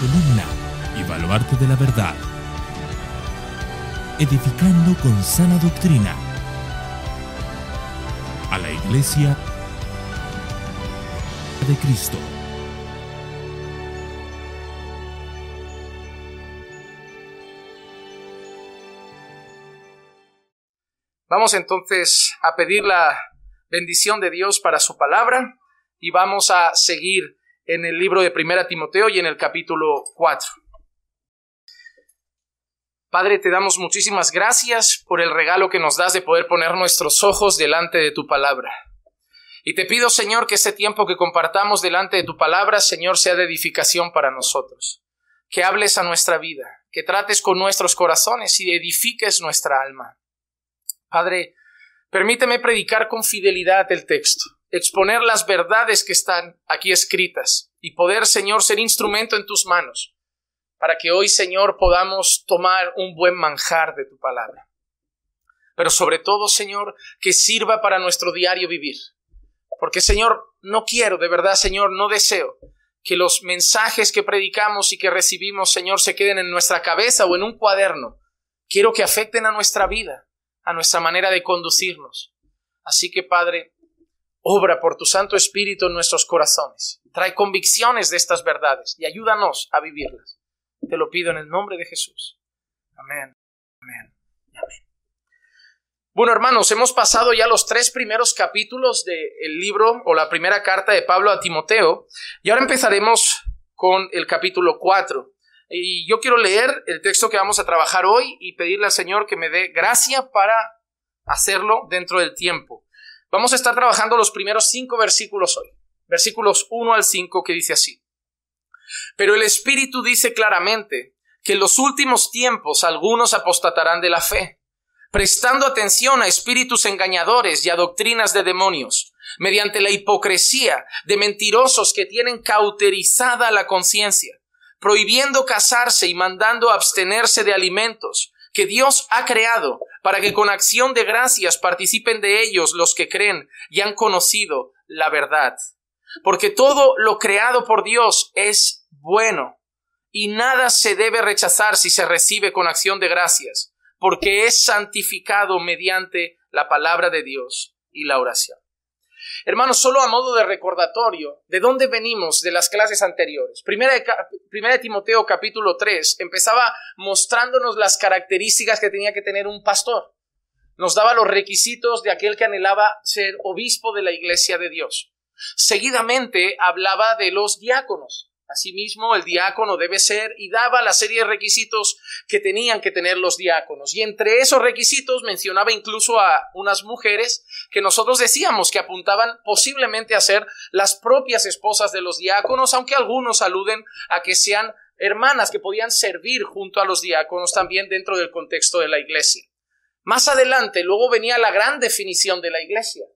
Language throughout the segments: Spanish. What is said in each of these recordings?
columna y baluarte de la verdad, edificando con sana doctrina a la iglesia de Cristo. Vamos entonces a pedir la bendición de Dios para su palabra y vamos a seguir en el libro de Primera Timoteo y en el capítulo 4. Padre, te damos muchísimas gracias por el regalo que nos das de poder poner nuestros ojos delante de tu palabra. Y te pido, Señor, que este tiempo que compartamos delante de tu palabra, Señor, sea de edificación para nosotros. Que hables a nuestra vida, que trates con nuestros corazones y edifiques nuestra alma. Padre, permíteme predicar con fidelidad el texto exponer las verdades que están aquí escritas y poder, Señor, ser instrumento en tus manos, para que hoy, Señor, podamos tomar un buen manjar de tu palabra. Pero sobre todo, Señor, que sirva para nuestro diario vivir. Porque, Señor, no quiero, de verdad, Señor, no deseo que los mensajes que predicamos y que recibimos, Señor, se queden en nuestra cabeza o en un cuaderno. Quiero que afecten a nuestra vida, a nuestra manera de conducirnos. Así que, Padre, Obra por tu Santo Espíritu en nuestros corazones. Trae convicciones de estas verdades y ayúdanos a vivirlas. Te lo pido en el nombre de Jesús. Amén. Amén. Bueno, hermanos, hemos pasado ya los tres primeros capítulos del libro o la primera carta de Pablo a Timoteo y ahora empezaremos con el capítulo 4. Y yo quiero leer el texto que vamos a trabajar hoy y pedirle al Señor que me dé gracia para hacerlo dentro del tiempo. Vamos a estar trabajando los primeros cinco versículos hoy, versículos 1 al 5 que dice así. Pero el Espíritu dice claramente que en los últimos tiempos algunos apostatarán de la fe, prestando atención a espíritus engañadores y a doctrinas de demonios, mediante la hipocresía de mentirosos que tienen cauterizada la conciencia, prohibiendo casarse y mandando abstenerse de alimentos que Dios ha creado para que con acción de gracias participen de ellos los que creen y han conocido la verdad. Porque todo lo creado por Dios es bueno y nada se debe rechazar si se recibe con acción de gracias, porque es santificado mediante la palabra de Dios y la oración. Hermanos, solo a modo de recordatorio, ¿de dónde venimos de las clases anteriores? Primera de, Timoteo capítulo 3 empezaba mostrándonos las características que tenía que tener un pastor. Nos daba los requisitos de aquel que anhelaba ser obispo de la iglesia de Dios. Seguidamente hablaba de los diáconos. Asimismo, el diácono debe ser y daba la serie de requisitos que tenían que tener los diáconos. Y entre esos requisitos mencionaba incluso a unas mujeres que nosotros decíamos que apuntaban posiblemente a ser las propias esposas de los diáconos, aunque algunos aluden a que sean hermanas que podían servir junto a los diáconos también dentro del contexto de la iglesia. Más adelante, luego venía la gran definición de la iglesia.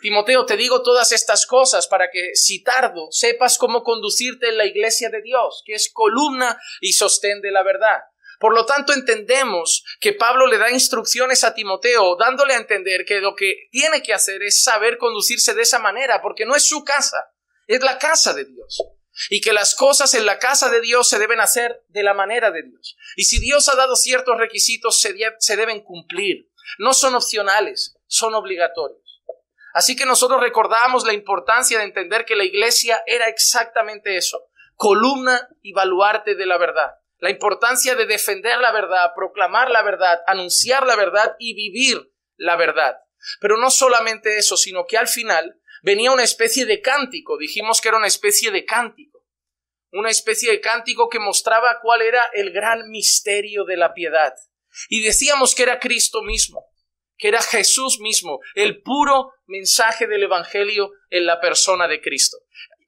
Timoteo, te digo todas estas cosas para que, si tardo, sepas cómo conducirte en la iglesia de Dios, que es columna y sostén de la verdad. Por lo tanto, entendemos que Pablo le da instrucciones a Timoteo, dándole a entender que lo que tiene que hacer es saber conducirse de esa manera, porque no es su casa, es la casa de Dios. Y que las cosas en la casa de Dios se deben hacer de la manera de Dios. Y si Dios ha dado ciertos requisitos, se, deben cumplir. No son opcionales, son obligatorios. Así que nosotros recordamos la importancia de entender que la iglesia era exactamente eso, columna y baluarte de la verdad. La importancia de defender la verdad, proclamar la verdad, anunciar la verdad y vivir la verdad. Pero no solamente eso, sino que al final venía una especie de cántico, dijimos que era una especie de cántico, una especie de cántico que mostraba cuál era el gran misterio de la piedad. Y decíamos que era Cristo mismo que era Jesús mismo, el puro mensaje del Evangelio en la persona de Cristo.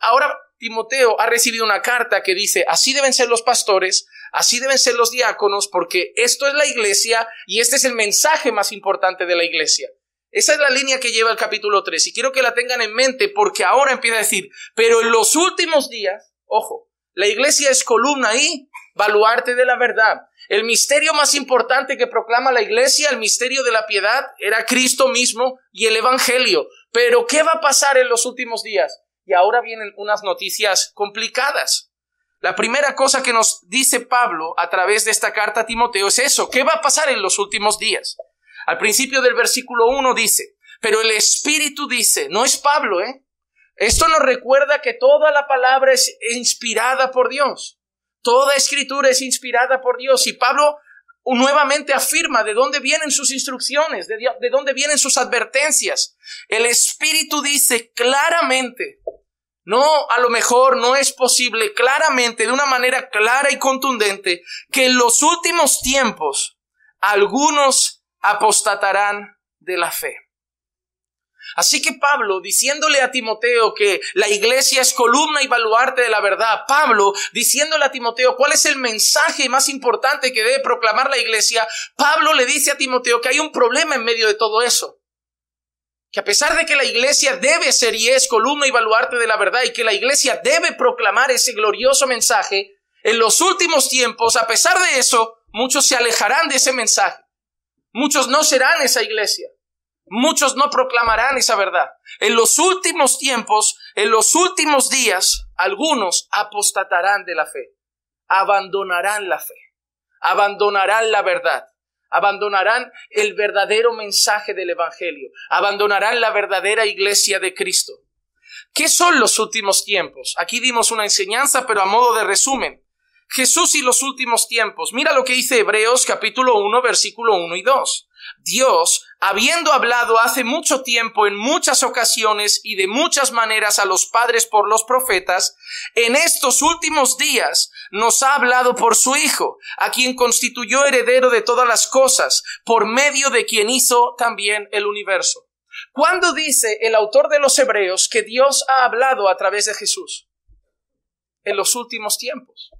Ahora Timoteo ha recibido una carta que dice, así deben ser los pastores, así deben ser los diáconos, porque esto es la iglesia y este es el mensaje más importante de la iglesia. Esa es la línea que lleva el capítulo 3 y quiero que la tengan en mente porque ahora empieza a decir, pero en los últimos días, ojo, la iglesia es columna y baluarte de la verdad. El misterio más importante que proclama la iglesia, el misterio de la piedad, era Cristo mismo y el Evangelio. Pero ¿qué va a pasar en los últimos días? Y ahora vienen unas noticias complicadas. La primera cosa que nos dice Pablo a través de esta carta a Timoteo es eso, ¿qué va a pasar en los últimos días? Al principio del versículo 1 dice, pero el Espíritu dice, no es Pablo, ¿eh? Esto nos recuerda que toda la palabra es inspirada por Dios. Toda escritura es inspirada por Dios. Y Pablo nuevamente afirma de dónde vienen sus instrucciones, de, de dónde vienen sus advertencias. El Espíritu dice claramente, no, a lo mejor no es posible claramente, de una manera clara y contundente, que en los últimos tiempos algunos apostatarán de la fe. Así que Pablo, diciéndole a Timoteo que la iglesia es columna y baluarte de la verdad, Pablo, diciéndole a Timoteo cuál es el mensaje más importante que debe proclamar la iglesia, Pablo le dice a Timoteo que hay un problema en medio de todo eso que a pesar de que la iglesia debe ser y es columna y baluarte de la verdad y que la iglesia debe proclamar ese glorioso mensaje, en los últimos tiempos, a pesar de eso, muchos se alejarán de ese mensaje. Muchos no serán esa iglesia. Muchos no proclamarán esa verdad. En los últimos tiempos, en los últimos días, algunos apostatarán de la fe. Abandonarán la fe. Abandonarán la verdad abandonarán el verdadero mensaje del Evangelio, abandonarán la verdadera iglesia de Cristo. ¿Qué son los últimos tiempos? Aquí dimos una enseñanza, pero a modo de resumen. Jesús y los últimos tiempos. Mira lo que dice Hebreos capítulo 1, versículo 1 y 2. Dios, habiendo hablado hace mucho tiempo en muchas ocasiones y de muchas maneras a los padres por los profetas, en estos últimos días nos ha hablado por su Hijo, a quien constituyó heredero de todas las cosas, por medio de quien hizo también el universo. ¿Cuándo dice el autor de los Hebreos que Dios ha hablado a través de Jesús? En los últimos tiempos.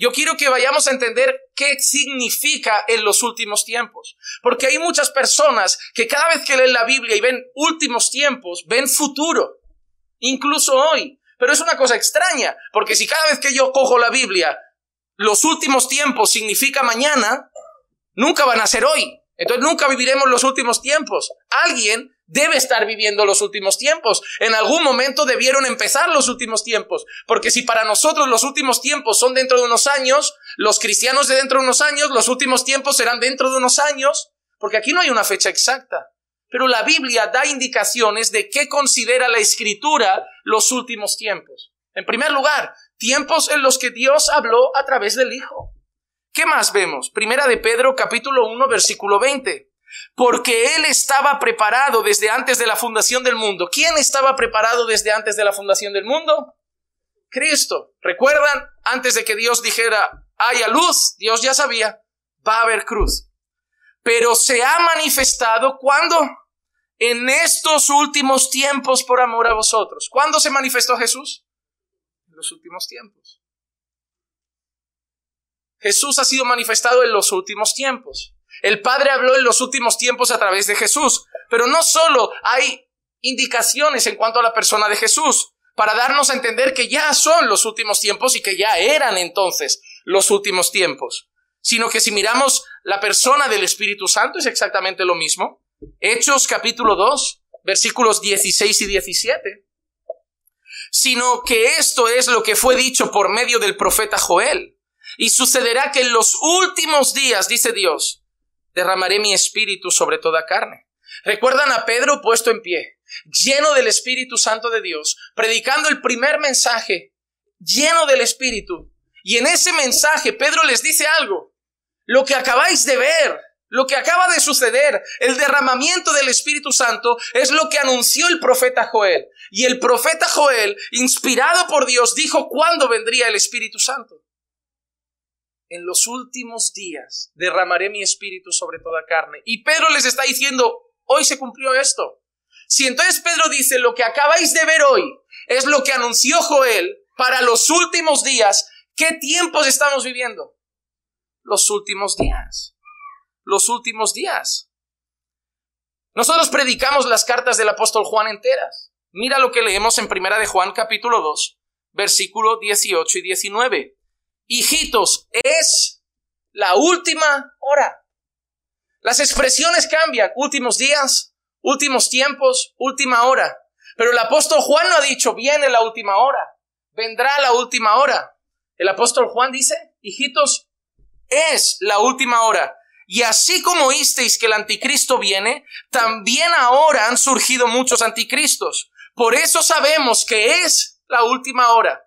Yo quiero que vayamos a entender qué significa en los últimos tiempos. Porque hay muchas personas que cada vez que leen la Biblia y ven últimos tiempos, ven futuro. Incluso hoy. Pero es una cosa extraña, porque si cada vez que yo cojo la Biblia, los últimos tiempos significa mañana, nunca van a ser hoy. Entonces nunca viviremos los últimos tiempos. Alguien debe estar viviendo los últimos tiempos. En algún momento debieron empezar los últimos tiempos. Porque si para nosotros los últimos tiempos son dentro de unos años, los cristianos de dentro de unos años, los últimos tiempos serán dentro de unos años. Porque aquí no hay una fecha exacta. Pero la Biblia da indicaciones de qué considera la escritura los últimos tiempos. En primer lugar, tiempos en los que Dios habló a través del Hijo. ¿Qué más vemos? Primera de Pedro capítulo 1 versículo 20. Porque Él estaba preparado desde antes de la fundación del mundo. ¿Quién estaba preparado desde antes de la fundación del mundo? Cristo. ¿Recuerdan? Antes de que Dios dijera, haya luz, Dios ya sabía, va a haber cruz. Pero se ha manifestado cuando? en estos últimos tiempos por amor a vosotros. ¿Cuándo se manifestó Jesús? En los últimos tiempos. Jesús ha sido manifestado en los últimos tiempos. El Padre habló en los últimos tiempos a través de Jesús. Pero no solo hay indicaciones en cuanto a la persona de Jesús para darnos a entender que ya son los últimos tiempos y que ya eran entonces los últimos tiempos, sino que si miramos la persona del Espíritu Santo es exactamente lo mismo. Hechos capítulo 2, versículos 16 y 17. Sino que esto es lo que fue dicho por medio del profeta Joel. Y sucederá que en los últimos días, dice Dios, derramaré mi espíritu sobre toda carne. Recuerdan a Pedro puesto en pie, lleno del Espíritu Santo de Dios, predicando el primer mensaje, lleno del Espíritu. Y en ese mensaje Pedro les dice algo. Lo que acabáis de ver, lo que acaba de suceder, el derramamiento del Espíritu Santo, es lo que anunció el profeta Joel. Y el profeta Joel, inspirado por Dios, dijo cuándo vendría el Espíritu Santo. En los últimos días derramaré mi espíritu sobre toda carne. Y Pedro les está diciendo, hoy se cumplió esto. Si entonces Pedro dice, lo que acabáis de ver hoy es lo que anunció Joel para los últimos días, ¿qué tiempos estamos viviendo? Los últimos días los últimos días. Nosotros predicamos las cartas del apóstol Juan enteras. Mira lo que leemos en Primera de Juan capítulo 2, versículo 18 y 19. Hijitos, es la última hora. Las expresiones cambian, últimos días, últimos tiempos, última hora. Pero el apóstol Juan no ha dicho, viene la última hora. vendrá la última hora. El apóstol Juan dice, hijitos, es la última hora. Y así como oísteis que el anticristo viene, también ahora han surgido muchos anticristos. Por eso sabemos que es la última hora.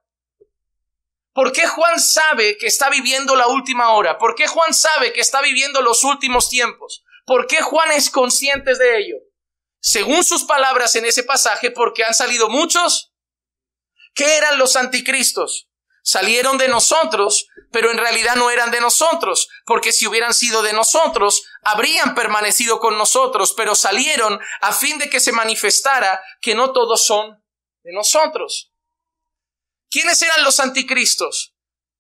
¿Por qué Juan sabe que está viviendo la última hora? ¿Por qué Juan sabe que está viviendo los últimos tiempos? ¿Por qué Juan es consciente de ello? Según sus palabras en ese pasaje, porque han salido muchos. ¿Qué eran los anticristos? Salieron de nosotros, pero en realidad no eran de nosotros, porque si hubieran sido de nosotros, habrían permanecido con nosotros, pero salieron a fin de que se manifestara que no todos son de nosotros. ¿Quiénes eran los anticristos?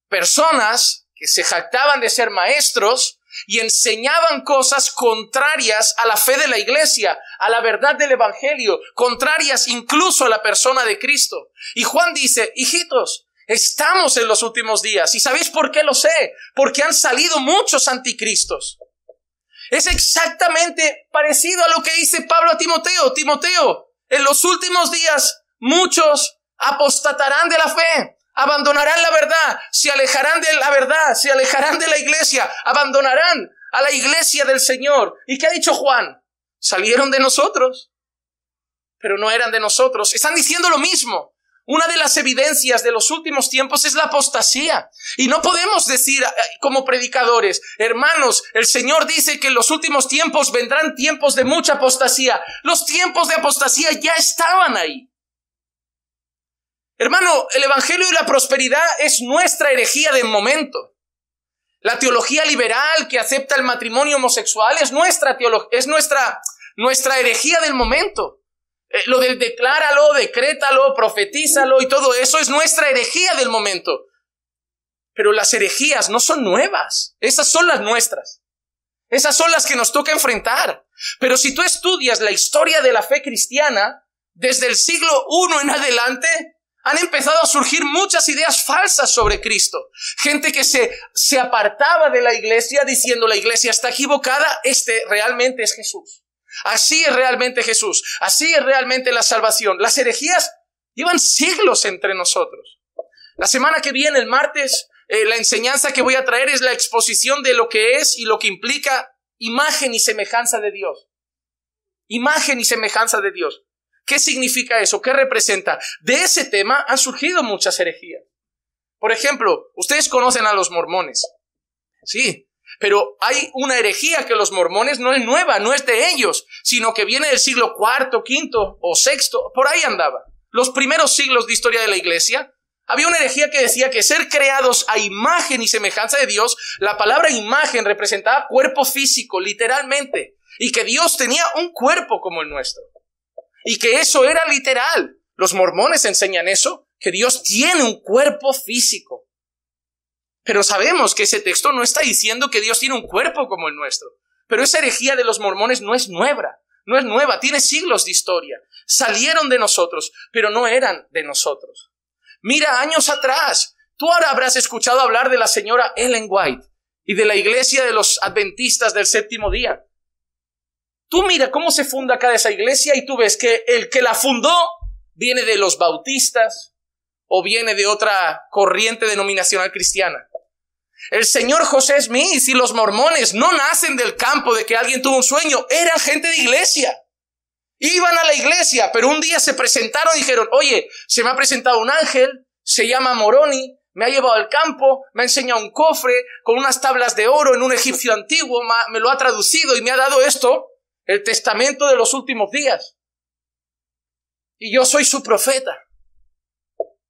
Personas que se jactaban de ser maestros y enseñaban cosas contrarias a la fe de la iglesia, a la verdad del evangelio, contrarias incluso a la persona de Cristo. Y Juan dice, hijitos, estamos en los últimos días. ¿Y sabéis por qué lo sé? Porque han salido muchos anticristos. Es exactamente parecido a lo que dice Pablo a Timoteo. Timoteo, en los últimos días muchos apostatarán de la fe, abandonarán la verdad, se alejarán de la verdad, se alejarán de la iglesia, abandonarán a la iglesia del Señor. ¿Y qué ha dicho Juan? Salieron de nosotros, pero no eran de nosotros. Están diciendo lo mismo. Una de las evidencias de los últimos tiempos es la apostasía. Y no podemos decir eh, como predicadores, hermanos, el Señor dice que en los últimos tiempos vendrán tiempos de mucha apostasía. Los tiempos de apostasía ya estaban ahí. Hermano, el Evangelio y la prosperidad es nuestra herejía de momento. La teología liberal que acepta el matrimonio homosexual es nuestra es nuestra, nuestra herejía del momento. Eh, lo del decláralo, decrétalo, profetízalo y todo eso es nuestra herejía del momento. Pero las herejías no son nuevas. Esas son las nuestras. Esas son las que nos toca enfrentar. Pero si tú estudias la historia de la fe cristiana, desde el siglo I en adelante, han empezado a surgir muchas ideas falsas sobre Cristo. Gente que se, se apartaba de la iglesia diciendo la iglesia está equivocada, este realmente es Jesús. Así es realmente Jesús. Así es realmente la salvación. Las herejías llevan siglos entre nosotros. La semana que viene, el martes, eh, la enseñanza que voy a traer es la exposición de lo que es y lo que implica imagen y semejanza de Dios. Imagen y semejanza de Dios. ¿Qué significa eso? ¿Qué representa? De ese tema han surgido muchas herejías. Por ejemplo, ustedes conocen a los mormones. Sí, pero hay una herejía que los mormones no es nueva, no es de ellos, sino que viene del siglo cuarto, quinto o sexto, por ahí andaba. Los primeros siglos de historia de la iglesia, había una herejía que decía que ser creados a imagen y semejanza de Dios, la palabra imagen representaba cuerpo físico, literalmente, y que Dios tenía un cuerpo como el nuestro y que eso era literal. Los mormones enseñan eso, que Dios tiene un cuerpo físico. Pero sabemos que ese texto no está diciendo que Dios tiene un cuerpo como el nuestro. Pero esa herejía de los mormones no es nueva, no es nueva, tiene siglos de historia. Salieron de nosotros, pero no eran de nosotros. Mira, años atrás, tú ahora habrás escuchado hablar de la señora Ellen White y de la iglesia de los adventistas del séptimo día. Tú mira cómo se funda cada esa iglesia y tú ves que el que la fundó viene de los bautistas o viene de otra corriente denominacional cristiana. El señor José Smith y los mormones no nacen del campo de que alguien tuvo un sueño, eran gente de iglesia. Iban a la iglesia, pero un día se presentaron y dijeron, oye, se me ha presentado un ángel, se llama Moroni, me ha llevado al campo, me ha enseñado un cofre con unas tablas de oro en un egipcio antiguo, me lo ha traducido y me ha dado esto el testamento de los últimos días. Y yo soy su profeta.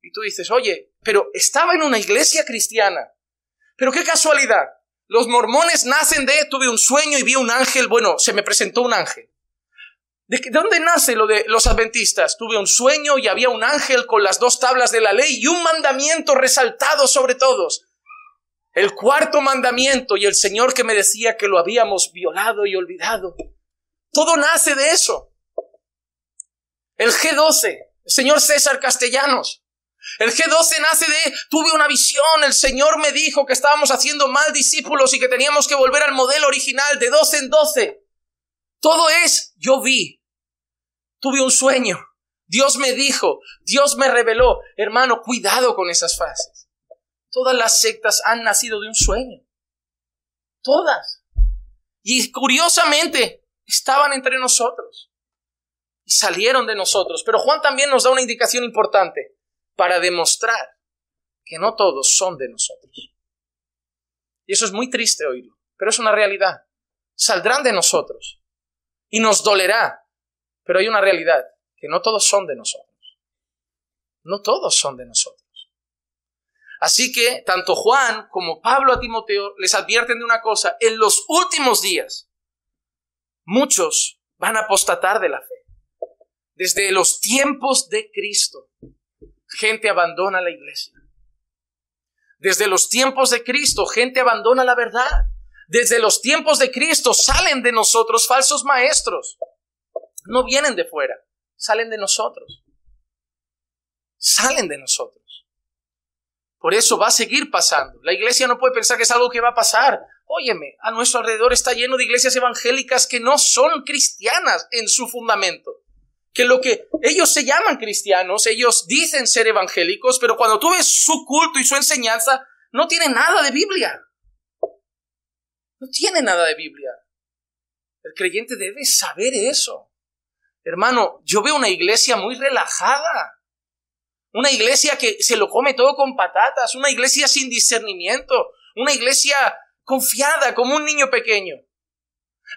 Y tú dices, oye, pero estaba en una iglesia cristiana. Pero qué casualidad. Los mormones nacen de, tuve un sueño y vi un ángel, bueno, se me presentó un ángel. ¿De dónde nace lo de los adventistas? Tuve un sueño y había un ángel con las dos tablas de la ley y un mandamiento resaltado sobre todos. El cuarto mandamiento y el Señor que me decía que lo habíamos violado y olvidado. Todo nace de eso. El G12, el señor César Castellanos. El G12 nace de, tuve una visión, el Señor me dijo que estábamos haciendo mal discípulos y que teníamos que volver al modelo original de 12 en 12. Todo es, yo vi, tuve un sueño, Dios me dijo, Dios me reveló. Hermano, cuidado con esas frases. Todas las sectas han nacido de un sueño. Todas. Y curiosamente, estaban entre nosotros. Y salieron de nosotros. Pero Juan también nos da una indicación importante para demostrar que no todos son de nosotros. Y eso es muy triste oírlo, pero es una realidad. Saldrán de nosotros y nos dolerá, pero hay una realidad, que no todos son de nosotros. No todos son de nosotros. Así que tanto Juan como Pablo a Timoteo les advierten de una cosa, en los últimos días muchos van a apostatar de la fe. Desde los tiempos de Cristo, gente abandona la iglesia. Desde los tiempos de Cristo, gente abandona la verdad. Desde los tiempos de Cristo salen de nosotros falsos maestros. No vienen de fuera, salen de nosotros. Salen de nosotros. Por eso va a seguir pasando. La iglesia no puede pensar que es algo que va a pasar. Óyeme, a nuestro alrededor está lleno de iglesias evangélicas que no son cristianas en su fundamento que lo que ellos se llaman cristianos, ellos dicen ser evangélicos, pero cuando tú ves su culto y su enseñanza, no tiene nada de Biblia. No tiene nada de Biblia. El creyente debe saber eso. Hermano, yo veo una iglesia muy relajada. Una iglesia que se lo come todo con patatas, una iglesia sin discernimiento, una iglesia confiada como un niño pequeño.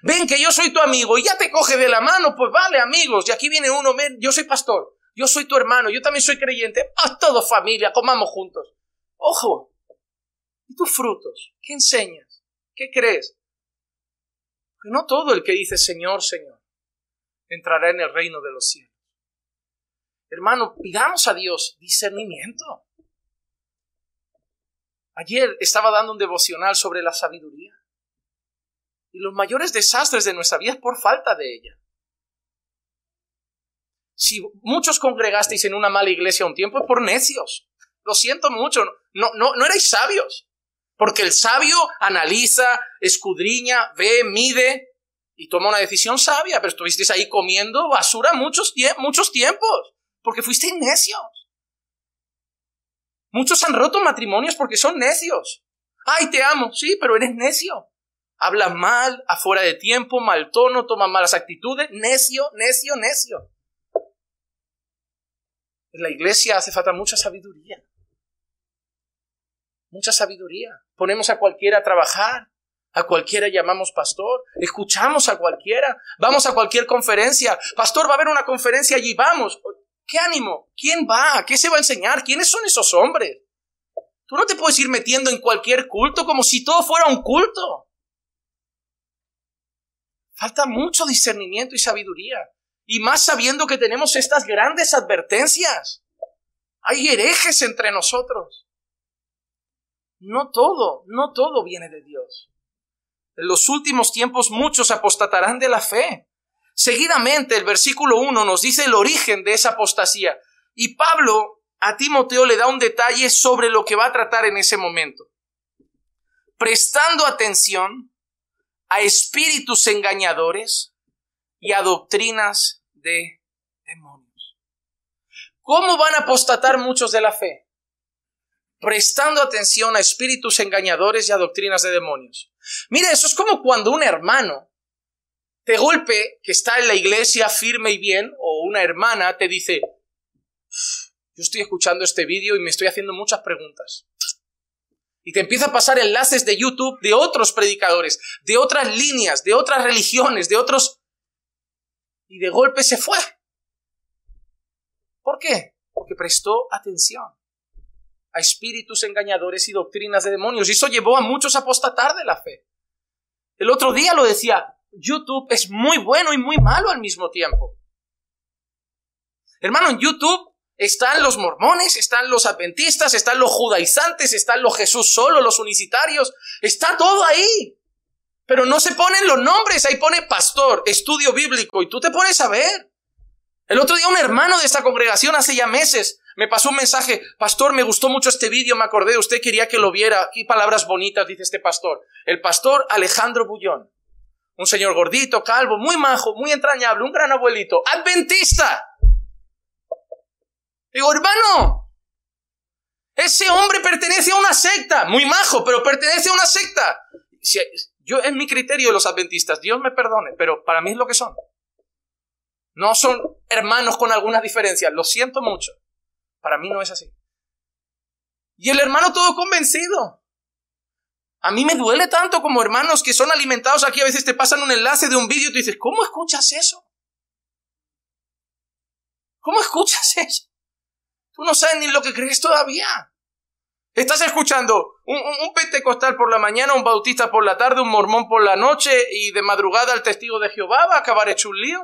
Ven que yo soy tu amigo y ya te coge de la mano, pues vale amigos. Y aquí viene uno, yo soy pastor, yo soy tu hermano, yo también soy creyente. Haz todo familia, comamos juntos. Ojo, ¿y tus frutos? ¿Qué enseñas? ¿Qué crees? Que no todo el que dice Señor, Señor, entrará en el reino de los cielos. Hermano, pidamos a Dios discernimiento. Ayer estaba dando un devocional sobre la sabiduría. Y los mayores desastres de nuestra vida es por falta de ella. Si muchos congregasteis en una mala iglesia un tiempo es por necios. Lo siento mucho, no, no, no erais sabios. Porque el sabio analiza, escudriña, ve, mide y toma una decisión sabia, pero estuvisteis ahí comiendo basura muchos, muchos tiempos, porque fuisteis necios. Muchos han roto matrimonios porque son necios. Ay, te amo, sí, pero eres necio habla mal, afuera de tiempo, mal tono, toma malas actitudes, necio, necio, necio. En la iglesia hace falta mucha sabiduría. Mucha sabiduría. Ponemos a cualquiera a trabajar, a cualquiera llamamos pastor, escuchamos a cualquiera, vamos a cualquier conferencia, pastor va a haber una conferencia allí, vamos. ¿Qué ánimo? ¿Quién va? ¿Qué se va a enseñar? ¿Quiénes son esos hombres? Tú no te puedes ir metiendo en cualquier culto como si todo fuera un culto. Falta mucho discernimiento y sabiduría. Y más sabiendo que tenemos estas grandes advertencias. Hay herejes entre nosotros. No todo, no todo viene de Dios. En los últimos tiempos muchos apostatarán de la fe. Seguidamente el versículo 1 nos dice el origen de esa apostasía. Y Pablo a Timoteo le da un detalle sobre lo que va a tratar en ese momento. Prestando atención a espíritus engañadores y a doctrinas de demonios. ¿Cómo van a apostatar muchos de la fe? Prestando atención a espíritus engañadores y a doctrinas de demonios. Mire, eso es como cuando un hermano te golpe que está en la iglesia firme y bien, o una hermana te dice, yo estoy escuchando este vídeo y me estoy haciendo muchas preguntas y te empieza a pasar enlaces de YouTube de otros predicadores, de otras líneas, de otras religiones, de otros... Y de golpe se fue. ¿Por qué? Porque prestó atención a espíritus engañadores y doctrinas de demonios. Y eso llevó a muchos a apostatar de la fe. El otro día lo decía, YouTube es muy bueno y muy malo al mismo tiempo. Hermano, en YouTube están los mormones, están los adventistas, están los judaizantes, están los Jesús solo, los unicitarios, está todo ahí. Pero no se ponen los nombres, ahí pone pastor, estudio bíblico, y tú te pones a ver. El otro día un hermano de esta congregación hace ya meses me pasó un mensaje, pastor, me gustó mucho este vídeo, me acordé, usted quería que lo viera. Qué palabras bonitas dice este pastor. El pastor Alejandro Bullón. Un señor gordito, calvo, muy majo, muy entrañable, un gran abuelito, adventista. Digo, hermano, ese hombre pertenece a una secta, muy majo, pero pertenece a una secta. yo es mi criterio de los adventistas, Dios me perdone, pero para mí es lo que son. No son hermanos con algunas diferencias, lo siento mucho. Para mí no es así. Y el hermano todo convencido. A mí me duele tanto como hermanos que son alimentados aquí, a veces te pasan un enlace de un vídeo y tú dices, ¿cómo escuchas eso? ¿Cómo escuchas eso? Tú no sabes ni lo que crees todavía. Estás escuchando un, pentecostal por la mañana, un bautista por la tarde, un mormón por la noche y de madrugada el testigo de Jehová va a acabar hecho un lío.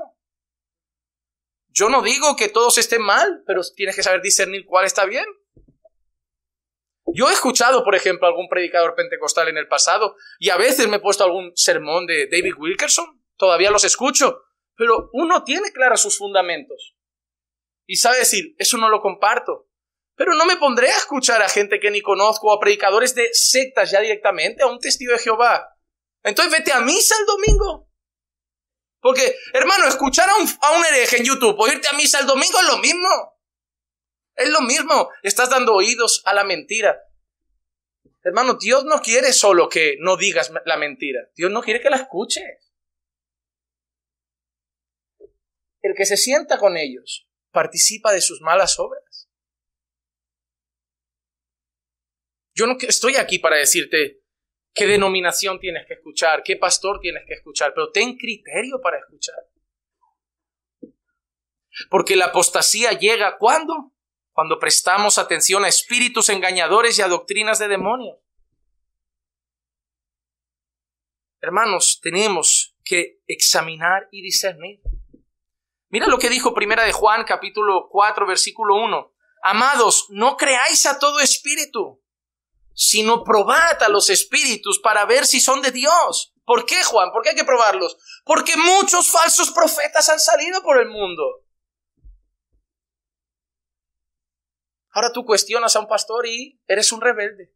Yo no digo que todos estén mal, pero tienes que saber discernir cuál está bien. Yo he escuchado, por ejemplo, algún predicador pentecostal en el pasado y a veces me he puesto algún sermón de David Wilkerson. Todavía los escucho, pero uno tiene claros sus fundamentos y sabe decir, eso no lo comparto. Pero no me pondré a escuchar a gente que ni conozco, a predicadores de sectas ya directamente, a un testigo de Jehová. Entonces vete a misa el domingo. Porque, hermano, escuchar a un, a un hereje en YouTube o irte a misa el domingo es lo mismo. Es lo mismo. Estás dando oídos a la mentira. Hermano, Dios no quiere solo que no digas la mentira. Dios no quiere que la escuches. El que se sienta con ellos participa de sus malas obras. Yo no estoy aquí para decirte qué denominación tienes que escuchar, qué pastor tienes que escuchar, pero ten criterio para escuchar. Porque la apostasía llega ¿cuándo? Cuando prestamos atención a espíritus engañadores y a doctrinas de demonios. Hermanos, tenemos que examinar y discernir. Mira lo que dijo Primera de Juan capítulo 4 versículo 1. Amados, no creáis a todo espíritu, sino probad a los espíritus para ver si son de Dios. ¿Por qué, Juan? ¿Por qué hay que probarlos? Porque muchos falsos profetas han salido por el mundo. Ahora tú cuestionas a un pastor y eres un rebelde.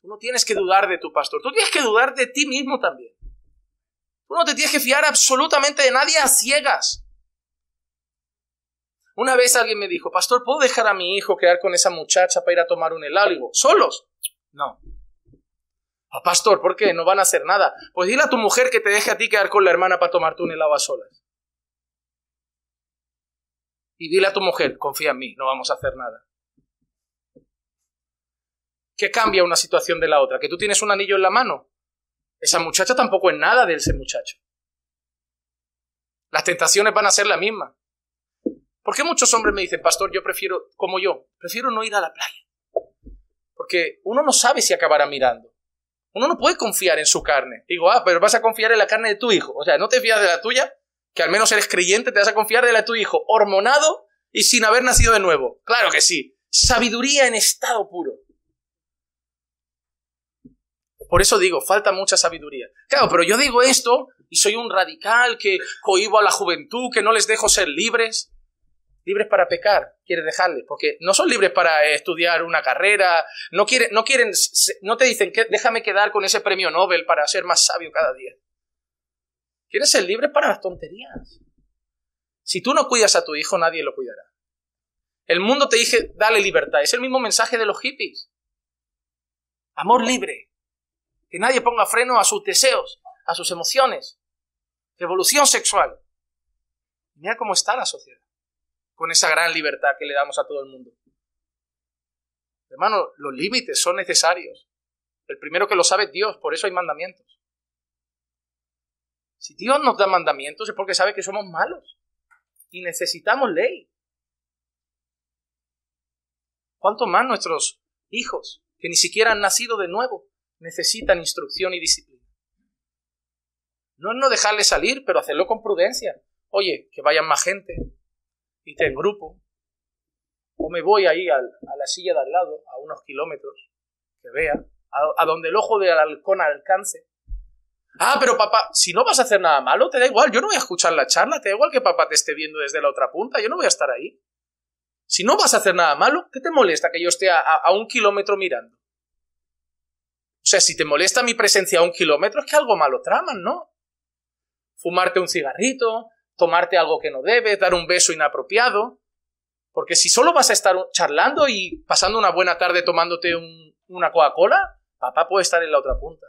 Tú no tienes que dudar de tu pastor, tú tienes que dudar de ti mismo también. Tú no te tienes que fiar absolutamente de nadie a ciegas. Una vez alguien me dijo, pastor, ¿puedo dejar a mi hijo quedar con esa muchacha para ir a tomar un helado? ¿solos? No. Ah, pastor, ¿por qué? No van a hacer nada. Pues dile a tu mujer que te deje a ti quedar con la hermana para tomarte un helado a solas. Y dile a tu mujer, confía en mí, no vamos a hacer nada. ¿Qué cambia una situación de la otra? ¿Que tú tienes un anillo en la mano? Esa muchacha tampoco es nada de ese muchacho. Las tentaciones van a ser la misma. ¿Por qué muchos hombres me dicen, pastor, yo prefiero, como yo, prefiero no ir a la playa? Porque uno no sabe si acabará mirando. Uno no puede confiar en su carne. Digo, ah, pero vas a confiar en la carne de tu hijo. O sea, no te fías de la tuya, que al menos eres creyente, te vas a confiar de la de tu hijo, hormonado y sin haber nacido de nuevo. Claro que sí. Sabiduría en estado puro. Por eso digo, falta mucha sabiduría. Claro, pero yo digo esto y soy un radical que cohibo a la juventud, que no les dejo ser libres. Libres para pecar, quieres dejarles, porque no son libres para estudiar una carrera, no quieren, no quieren, no te dicen que déjame quedar con ese premio Nobel para ser más sabio cada día. Quieres ser libre para las tonterías. Si tú no cuidas a tu hijo, nadie lo cuidará. El mundo te dice, dale libertad. Es el mismo mensaje de los hippies. Amor libre. Que nadie ponga freno a sus deseos, a sus emociones. Revolución sexual. Mira cómo está la sociedad, con esa gran libertad que le damos a todo el mundo. Hermano, los límites son necesarios. El primero que lo sabe es Dios, por eso hay mandamientos. Si Dios nos da mandamientos es porque sabe que somos malos y necesitamos ley. ¿Cuánto más nuestros hijos, que ni siquiera han nacido de nuevo, necesitan instrucción y disciplina. No es no dejarle salir, pero hacerlo con prudencia. Oye, que vayan más gente, y te en grupo. O me voy ahí a la silla de al lado, a unos kilómetros, que vea, a, donde el ojo del halcón alcance. Ah, pero papá, si no vas a hacer nada malo, te da igual, yo no voy a escuchar la charla, te da igual que papá te esté viendo desde la otra punta, yo no voy a estar ahí. Si no vas a hacer nada malo, ¿qué te molesta que yo esté a un kilómetro mirando? O sea, si te molesta mi presencia a un kilómetro, es que algo malo traman, ¿no? Fumarte un cigarrito, tomarte algo que no debes, dar un beso inapropiado. Porque si solo vas a estar charlando y pasando una buena tarde tomándote una Coca-Cola, papá puede estar en la otra punta.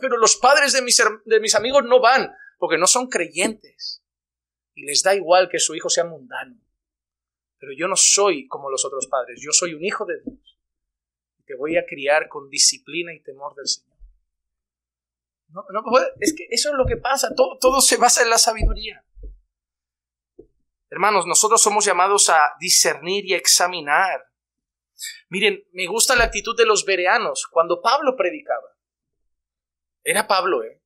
Pero los padres de mis, de mis amigos no van, porque no son creyentes. Y les da igual que su hijo sea mundano. Pero yo no soy como los otros padres, yo soy un hijo de Dios. Te voy a criar con disciplina y temor del Señor. No, no, es que eso es lo que pasa, todo, todo se basa en la sabiduría. Hermanos, nosotros somos llamados a discernir y examinar. Miren, me gusta la actitud de los bereanos cuando Pablo predicaba. Era Pablo, ¿eh?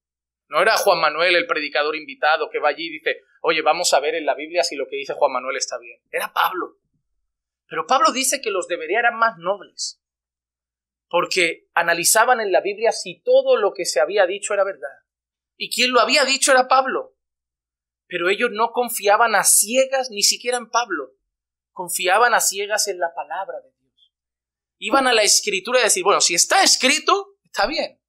No era Juan Manuel el predicador invitado que va allí y dice, oye, vamos a ver en la Biblia si lo que dice Juan Manuel está bien. Era Pablo. Pero Pablo dice que los de Berea más nobles, porque analizaban en la Biblia si todo lo que se había dicho era verdad. Y quien lo había dicho era Pablo. Pero ellos no confiaban a ciegas ni siquiera en Pablo, confiaban a ciegas en la palabra de Dios. Iban a la escritura y decir, bueno, si está escrito, está bien.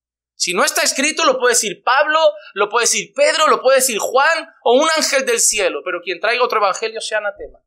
Si no está escrito, lo puede decir Pablo, lo puede decir Pedro, lo puede decir Juan o un ángel del cielo, pero quien traiga otro evangelio sea anatema.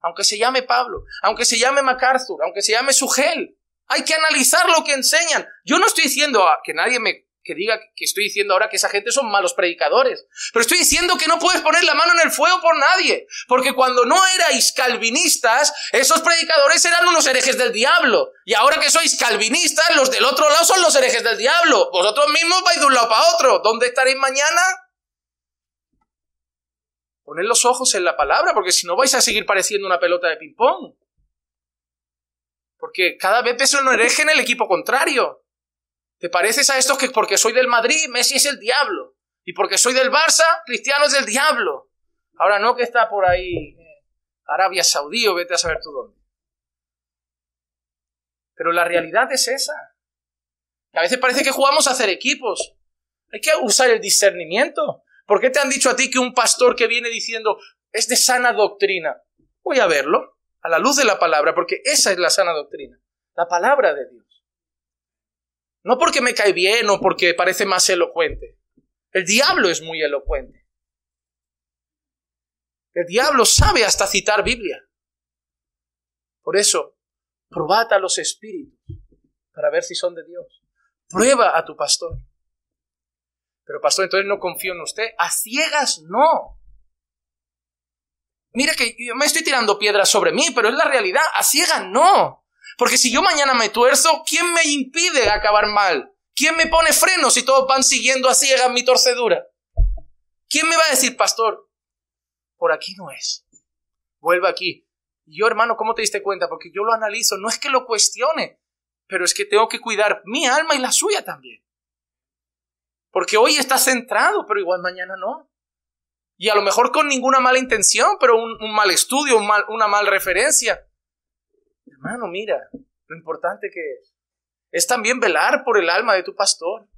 Aunque se llame Pablo, aunque se llame MacArthur, aunque se mme Sugel, hay que analizar lo que enseñan. Yo no estoy diciendo que nadie me que diga que estoy diciendo ahora que esa gente son malos predicadores. Pero estoy diciendo que no puedes poner la mano en el fuego por nadie. Porque cuando no erais calvinistas, esos predicadores eran unos herejes del diablo. Y ahora que sois calvinistas, los del otro lado son los herejes del diablo. Vosotros mismos vais de un lado para otro. ¿Dónde estaréis mañana? Poned los ojos en la palabra, porque si no vais a seguir pareciendo una pelota de ping-pong. Porque cada vez ves un hereje en el equipo contrario. ¿Te pareces a estos que porque soy del Madrid, Messi es el diablo? Y porque soy del Barça, Cristiano es del diablo. Ahora no que está por ahí eh, Arabia Saudí o vete a saber tú dónde. Pero la realidad es esa. a veces parece que jugamos a hacer equipos. Hay que usar el discernimiento. ¿Por qué te han dicho a ti que un pastor que viene diciendo es de sana doctrina? Voy a verlo a la luz de la palabra, porque esa es la sana doctrina, la palabra de Dios. No porque me cae bien o porque parece más elocuente. El diablo es muy elocuente. El diablo sabe hasta citar Biblia. Por eso, probad a los espíritus para ver si son de Dios. Prueba a tu pastor. Pero pastor, entonces no confío en usted. A ciegas no. Mira que yo me estoy tirando piedras sobre mí, pero es la realidad. A ciegas no. Porque si yo mañana me tuerzo, ¿quién me impide acabar mal? ¿Quién me pone frenos si todos van siguiendo a ciegas mi torcedura? ¿Quién me va a decir, pastor? Por aquí no es. Vuelve aquí. Y yo, hermano, ¿cómo te diste cuenta? Porque yo lo analizo. No es que lo cuestione, pero es que tengo que cuidar mi alma y la suya también. Porque hoy está centrado, pero igual mañana no. Y a lo mejor con ninguna mala intención, pero un, mal estudio, una mala referencia. Hermano, mira, lo importante que es. Es también velar por el alma de tu pastor.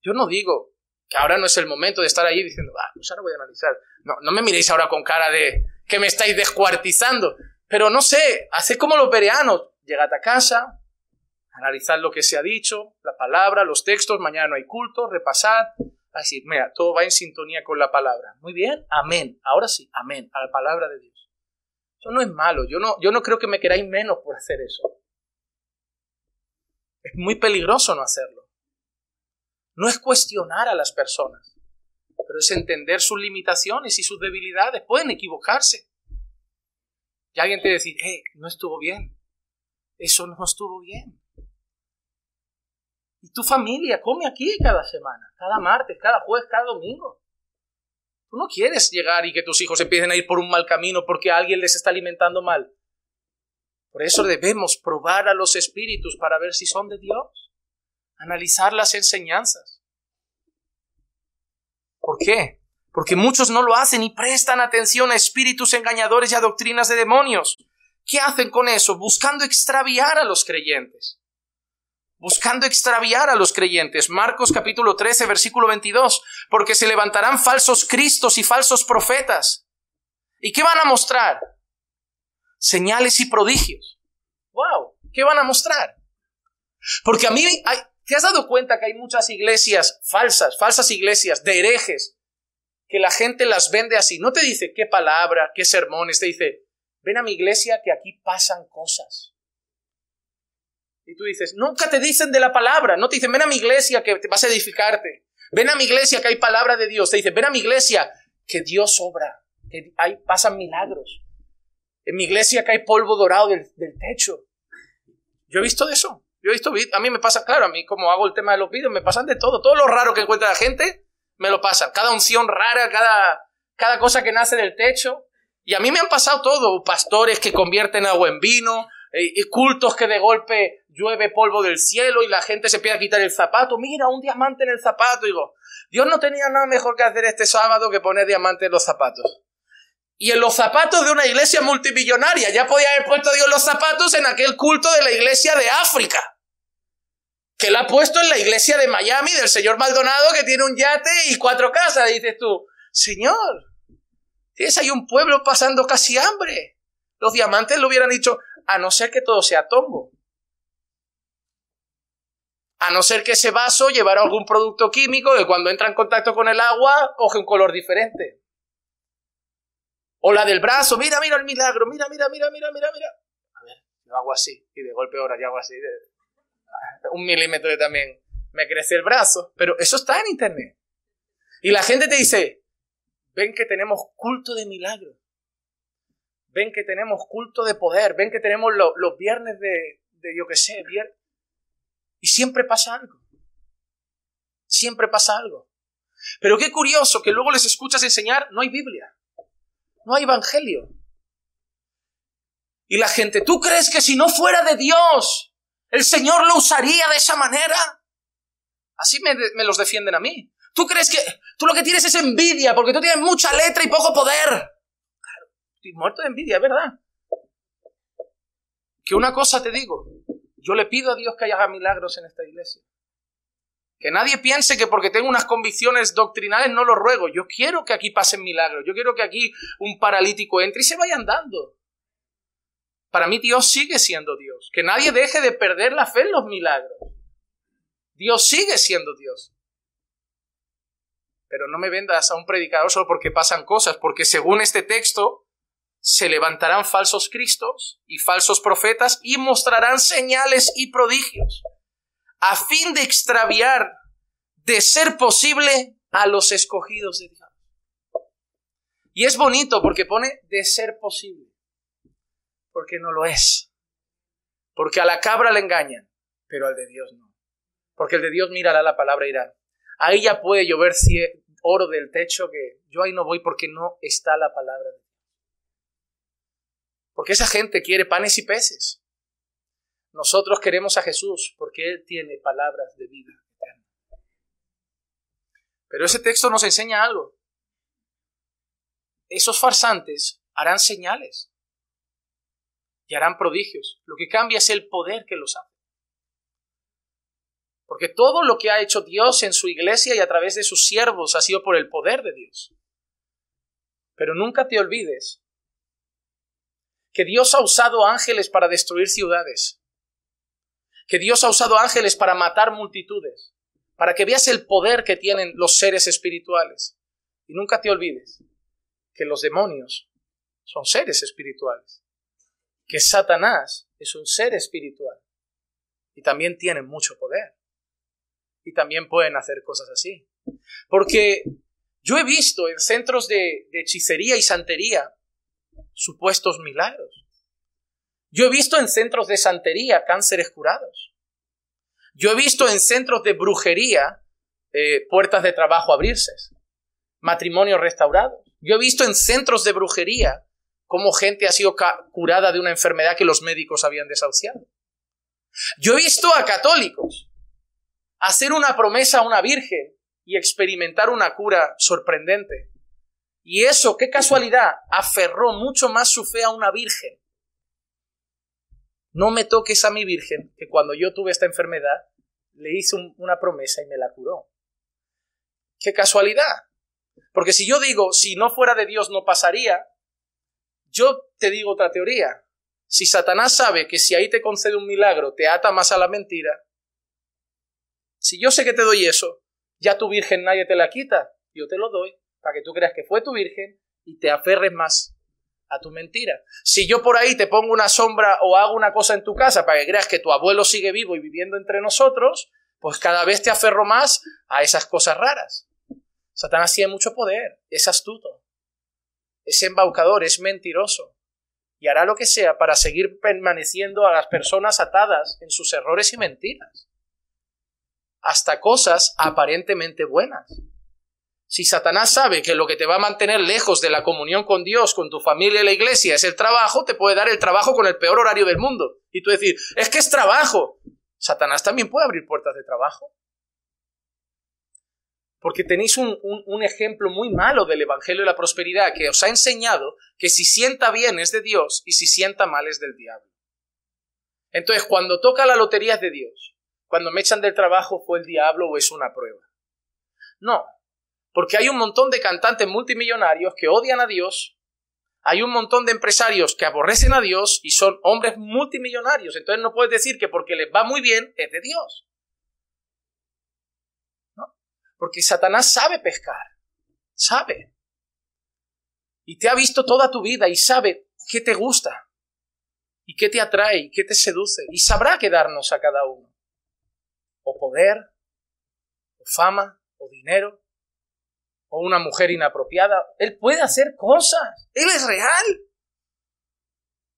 Yo no digo que ahora no es el momento de estar ahí diciendo, ah, pues ahora voy a analizar. No, no me miréis ahora con cara de que me estáis descuartizando. Pero no sé, haced como los pereanos. Llegad a casa, analizad lo que se ha dicho, la palabra, los textos, mañana no hay culto, repasad. Así, mira, todo va en sintonía con la palabra. Muy bien, amén. Ahora sí, amén, a la palabra de Dios. Eso no es malo. Yo no, yo no creo que me queráis menos por hacer eso. Es muy peligroso no hacerlo. No es cuestionar a las personas, pero es entender sus limitaciones y sus debilidades. Pueden equivocarse. Y alguien te decir, eh, no estuvo bien. Eso no estuvo bien. Y tu familia come aquí cada semana, cada martes, cada jueves, cada domingo. Tú no quieres llegar y que tus hijos empiecen a ir por un mal camino porque alguien les está alimentando mal. Por eso debemos probar a los espíritus para ver si son de Dios. Analizar las enseñanzas. ¿Por qué? Porque muchos no lo hacen y prestan atención a espíritus engañadores y a doctrinas de demonios. ¿Qué hacen con eso? Buscando extraviar a los creyentes buscando extraviar a los creyentes. Marcos capítulo 13, versículo 22, porque se levantarán falsos cristos y falsos profetas. ¿Y qué van a mostrar? Señales y prodigios. ¡Wow! ¿Qué van a mostrar? Porque a mí, ¿te has dado cuenta que hay muchas iglesias falsas, falsas iglesias de herejes, que la gente las vende así. No te dice qué palabra, qué sermones, te dice, ven a mi iglesia que aquí pasan cosas. Y tú dices, nunca te dicen de la palabra, no te dicen, ven a mi iglesia que vas a edificarte. Ven a mi iglesia que hay palabra de Dios. Te dicen, ven a mi iglesia que Dios obra, que hay, pasan milagros. En mi iglesia que hay polvo dorado del, del techo. Yo he visto de eso. Yo he visto, a mí me pasa, claro, a mí como hago el tema de los vídeos, me pasan de todo. Todo lo raro que encuentra la gente, me lo pasan. Cada unción rara, cada, cada cosa que nace del techo. Y a mí me han pasado todo. Pastores que convierten agua en vino, eh, y cultos que de golpe llueve polvo del cielo y la gente se empieza a quitar el zapato. Mira, un diamante en el zapato. digo, Dios no tenía nada mejor que hacer este sábado que poner diamante en los zapatos. Y en los zapatos de una iglesia multimillonaria. Ya podía haber puesto Dios los zapatos en aquel culto de la iglesia de África. Que la ha puesto en la iglesia de Miami del señor Maldonado que tiene un yate y cuatro casas. dices tú, Señor, tienes ahí un pueblo pasando casi hambre. Los diamantes lo hubieran dicho, a no ser que todo sea tongo. A no ser que ese vaso llevara algún producto químico que cuando entra en contacto con el agua coge un color diferente. O la del brazo, mira, mira el milagro, mira, mira, mira, mira, mira, mira. A ver, yo hago así, y de golpe ahora yo hago así. un milímetro de también me crece el brazo. Pero eso está en internet. Y la gente te dice, ven que tenemos culto de milagro. Ven que tenemos culto de poder. Ven que tenemos los viernes de, de, yo qué sé, viernes. Y siempre pasa algo. Siempre pasa algo. Pero qué curioso que luego les escuchas enseñar, no hay Biblia no hay evangelio. Y la gente, ¿tú crees que si no fuera de Dios, el Señor lo usaría de esa manera? Así me, los defienden a mí. ¿Tú crees que tú lo que tienes es envidia porque tú tienes mucha letra y poco poder? Claro, estoy muerto de envidia, es verdad. Que una cosa te digo, yo le pido a Dios que haga milagros en esta iglesia. Que nadie piense que porque tengo unas convicciones doctrinales no lo ruego. Yo quiero que aquí pasen milagros. Yo quiero que aquí un paralítico entre y se vaya andando. Para mí Dios sigue siendo Dios. Que nadie deje de perder la fe en los milagros. Dios sigue siendo Dios. Pero no me vendas a un predicador solo porque pasan cosas, porque según este texto se levantarán falsos cristos y falsos profetas y mostrarán señales y prodigios a fin de extraviar, de ser posible, a los escogidos de Dios. Y es bonito porque pone de ser posible, porque no lo es. Porque a la cabra le engañan, pero al de Dios no. Porque el de Dios mirará la palabra y irá. Ahí ya puede llover oro del techo que yo ahí no voy porque no está la palabra de Dios. Porque esa gente quiere panes y peces. Nosotros queremos a Jesús porque Él tiene palabras de vida eterna. Pero ese texto nos enseña algo. Esos farsantes harán señales y harán prodigios. Lo que cambia es el poder que los hace. Porque todo lo que ha hecho Dios en su iglesia y a través de sus siervos ha sido por el poder de Dios. Pero nunca te olvides que Dios ha usado ángeles para destruir ciudades. Que Dios ha usado ángeles para matar multitudes, para que veas el poder que tienen los seres espirituales. Y nunca te olvides que los demonios son seres espirituales, que Satanás es un ser espiritual. Y también tienen mucho poder. Y también pueden hacer cosas así. Porque yo he visto en centros de, de hechicería y santería supuestos milagros. Yo he visto en centros de santería cánceres curados. Yo he visto en centros de brujería eh, puertas de trabajo abrirse, matrimonios restaurados. Yo he visto en centros de brujería cómo gente ha sido curada de una enfermedad que los médicos habían desahuciado. Yo he visto a católicos hacer una promesa a una virgen y experimentar una cura sorprendente. Y eso, qué casualidad, aferró mucho más su fe a una virgen no me toques a mi Virgen, que cuando yo tuve esta enfermedad, le hice una promesa y me la curó. ¡Qué casualidad! Porque si yo digo, si no fuera de Dios no pasaría, yo te digo otra teoría. Si Satanás sabe que si ahí te concede un milagro te ata más a la mentira, si yo sé que te doy eso, ya tu Virgen nadie te la quita, yo te lo doy. Para que tú creas que fue tu virgen y te aferres más a tu mentira. Si yo por ahí te pongo una sombra o hago una cosa en tu casa para que creas que tu abuelo sigue vivo y viviendo entre nosotros, pues cada vez te aferro más a esas cosas raras. Satanás tiene mucho poder, es astuto, es embaucador, es mentiroso y hará lo que sea para seguir permaneciendo a las personas atadas en sus errores y mentiras, hasta cosas aparentemente buenas. Si Satanás sabe que lo que te va a mantener lejos de la comunión con Dios, con tu familia y la iglesia es el trabajo, te puede dar el trabajo con el peor horario del mundo. Y tú decir, es que es trabajo. Satanás también puede abrir puertas de trabajo. Porque tenéis un, un, ejemplo muy malo del Evangelio de la Prosperidad que os ha enseñado que si sienta bien es de Dios y si sienta mal es del diablo. Entonces, cuando toca la lotería es de Dios. Cuando me echan del trabajo fue el diablo o es una prueba. No, porque hay un montón de cantantes multimillonarios que odian a Dios, hay un montón de empresarios que aborrecen a Dios y son hombres multimillonarios. Entonces no puedes decir que porque les va muy bien es de Dios. Porque Satanás sabe pescar, sabe. Y te ha visto toda tu vida y sabe qué te gusta y qué te atrae y qué te seduce y sabrá qué darnos a cada uno. O poder, o fama, o dinero, o una mujer inapropiada. Él puede hacer cosas. Él es real.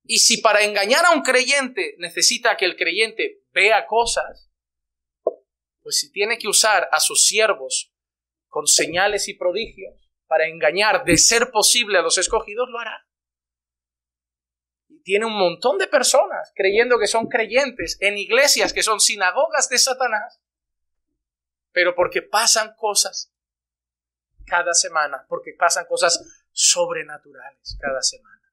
Y si para engañar a un creyente necesita que el creyente vea cosas, pues si tiene que usar a sus siervos con señales y prodigios para engañar de ser posible a los escogidos, lo hará. Y tiene un montón de personas creyendo que son creyentes en iglesias que son sinagogas de Satanás, pero porque pasan cosas cada semana, porque pasan cosas sobrenaturales cada semana.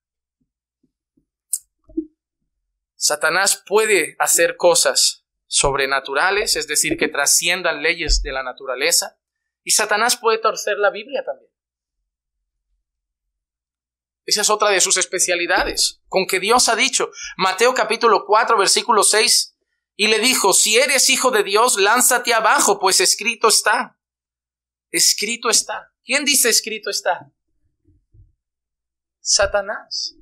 Satanás puede hacer cosas sobrenaturales, es decir, que trasciendan leyes de la naturaleza, y Satanás puede torcer la Biblia también. Esa es otra de sus especialidades, con que Dios ha dicho, Mateo capítulo 4, versículo 6, y le dijo, si eres hijo de Dios, lánzate abajo, pues escrito está. Escrito está. ¿Quién dice escrito está? Satanás.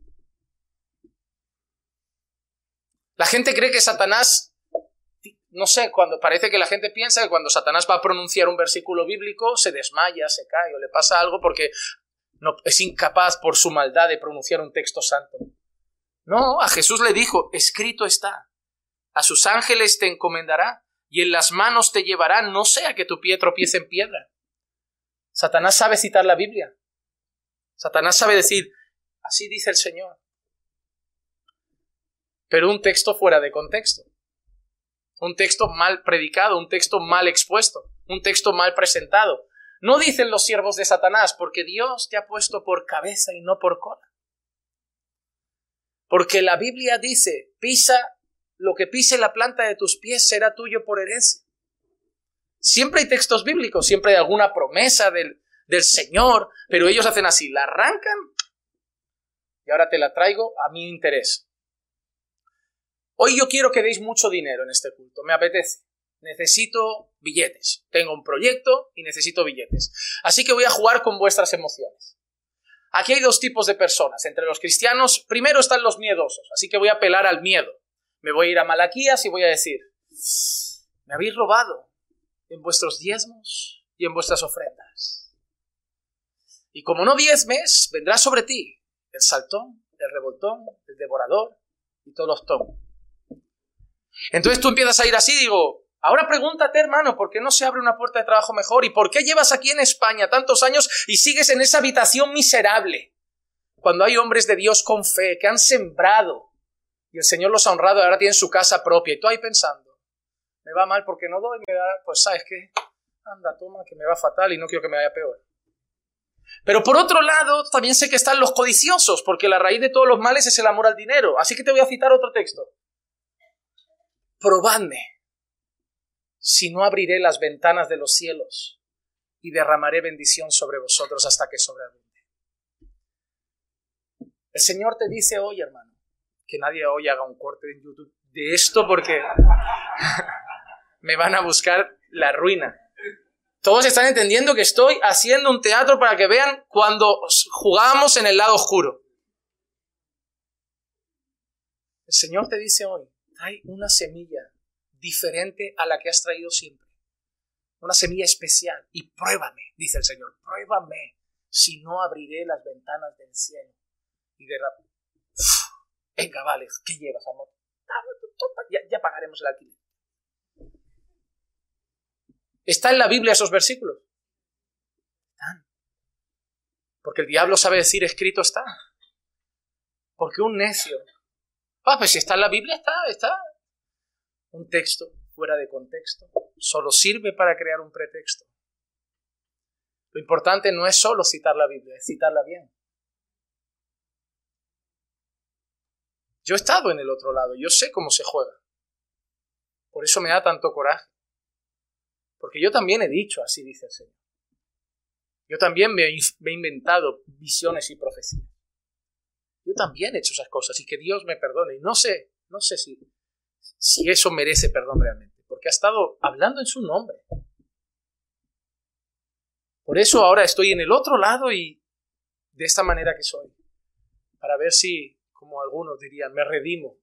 La gente cree que Satanás, no sé, cuando parece que la gente piensa que cuando Satanás va a pronunciar un versículo bíblico se desmaya, se cae o le pasa algo porque no, es incapaz por su maldad de pronunciar un texto santo. No, a Jesús le dijo, escrito está, a sus ángeles te encomendará y en las manos te llevará, no sea que tu pie tropiece en piedra. Satanás sabe citar la Biblia. Satanás sabe decir, así dice el Señor. Pero un texto fuera de contexto. Un texto mal predicado, un texto mal expuesto, un texto mal presentado. No dicen los siervos de Satanás, porque Dios te ha puesto por cabeza y no por cola. Porque la Biblia dice, pisa lo que pise la planta de tus pies será tuyo por herencia. Siempre hay textos bíblicos, siempre hay alguna promesa del, del Señor, pero ellos hacen así, la arrancan y ahora te la traigo a mi interés. Hoy yo quiero que deis mucho dinero en este culto, me apetece. Necesito billetes. Tengo un proyecto y necesito billetes. Así que voy a jugar con vuestras emociones. Aquí hay dos tipos de personas. Entre los cristianos, primero están los miedosos, así que voy a apelar al miedo. Me voy a ir a Malaquías y voy a decir, me habéis robado, en vuestros diezmos y en vuestras ofrendas. Y como no diezmes, vendrá sobre ti el saltón, el revoltón, el devorador y todos los tomos. Entonces tú empiezas a ir así, digo, ahora pregúntate, hermano, ¿por qué no se abre una puerta de trabajo mejor? ¿Y por qué llevas aquí en España tantos años y sigues en esa habitación miserable? Cuando hay hombres de Dios con fe que han sembrado y el Señor los ha honrado ahora tienen su casa propia y tú ahí pensando, me va mal porque no doy, me da, pues sabes qué, anda, toma, que me va fatal y no quiero que me vaya peor. Pero por otro lado, también sé que están los codiciosos, porque la raíz de todos los males es el amor al dinero. Así que te voy a citar otro texto. Probadme, si no abriré las ventanas de los cielos y derramaré bendición sobre vosotros hasta que sobreabunde. El Señor te dice hoy, hermano, que nadie hoy haga un corte en YouTube de esto porque me van a buscar la ruina. Todos están entendiendo que estoy haciendo un teatro para que vean cuando jugamos en el lado oscuro. El Señor te dice hoy, hay una semilla diferente a la que has traído siempre. Una semilla especial. Y pruébame, dice el Señor, pruébame si no abriré las ventanas del cielo. Y de rápido. Venga, vale, ¿qué llevas, amor? Ya, ya pagaremos el alquiler. ¿Está en la Biblia esos versículos? Están. Porque el diablo sabe decir escrito está. Porque un necio. Ah, pues si está en la Biblia, está, está. Un texto fuera de contexto solo sirve para crear un pretexto. Lo importante no es solo citar la Biblia, es citarla bien. Yo he estado en el otro lado, yo sé cómo se juega. Por eso me da tanto coraje. Porque yo también he dicho, así dice el Señor. Yo también me he inventado visiones y profecías. Yo también he hecho esas cosas y que Dios me perdone. Y no sé, no sé si, si eso merece perdón realmente, porque ha estado hablando en su nombre. Por eso ahora estoy en el otro lado y de esta manera que soy, para ver si, como algunos dirían, me redimo.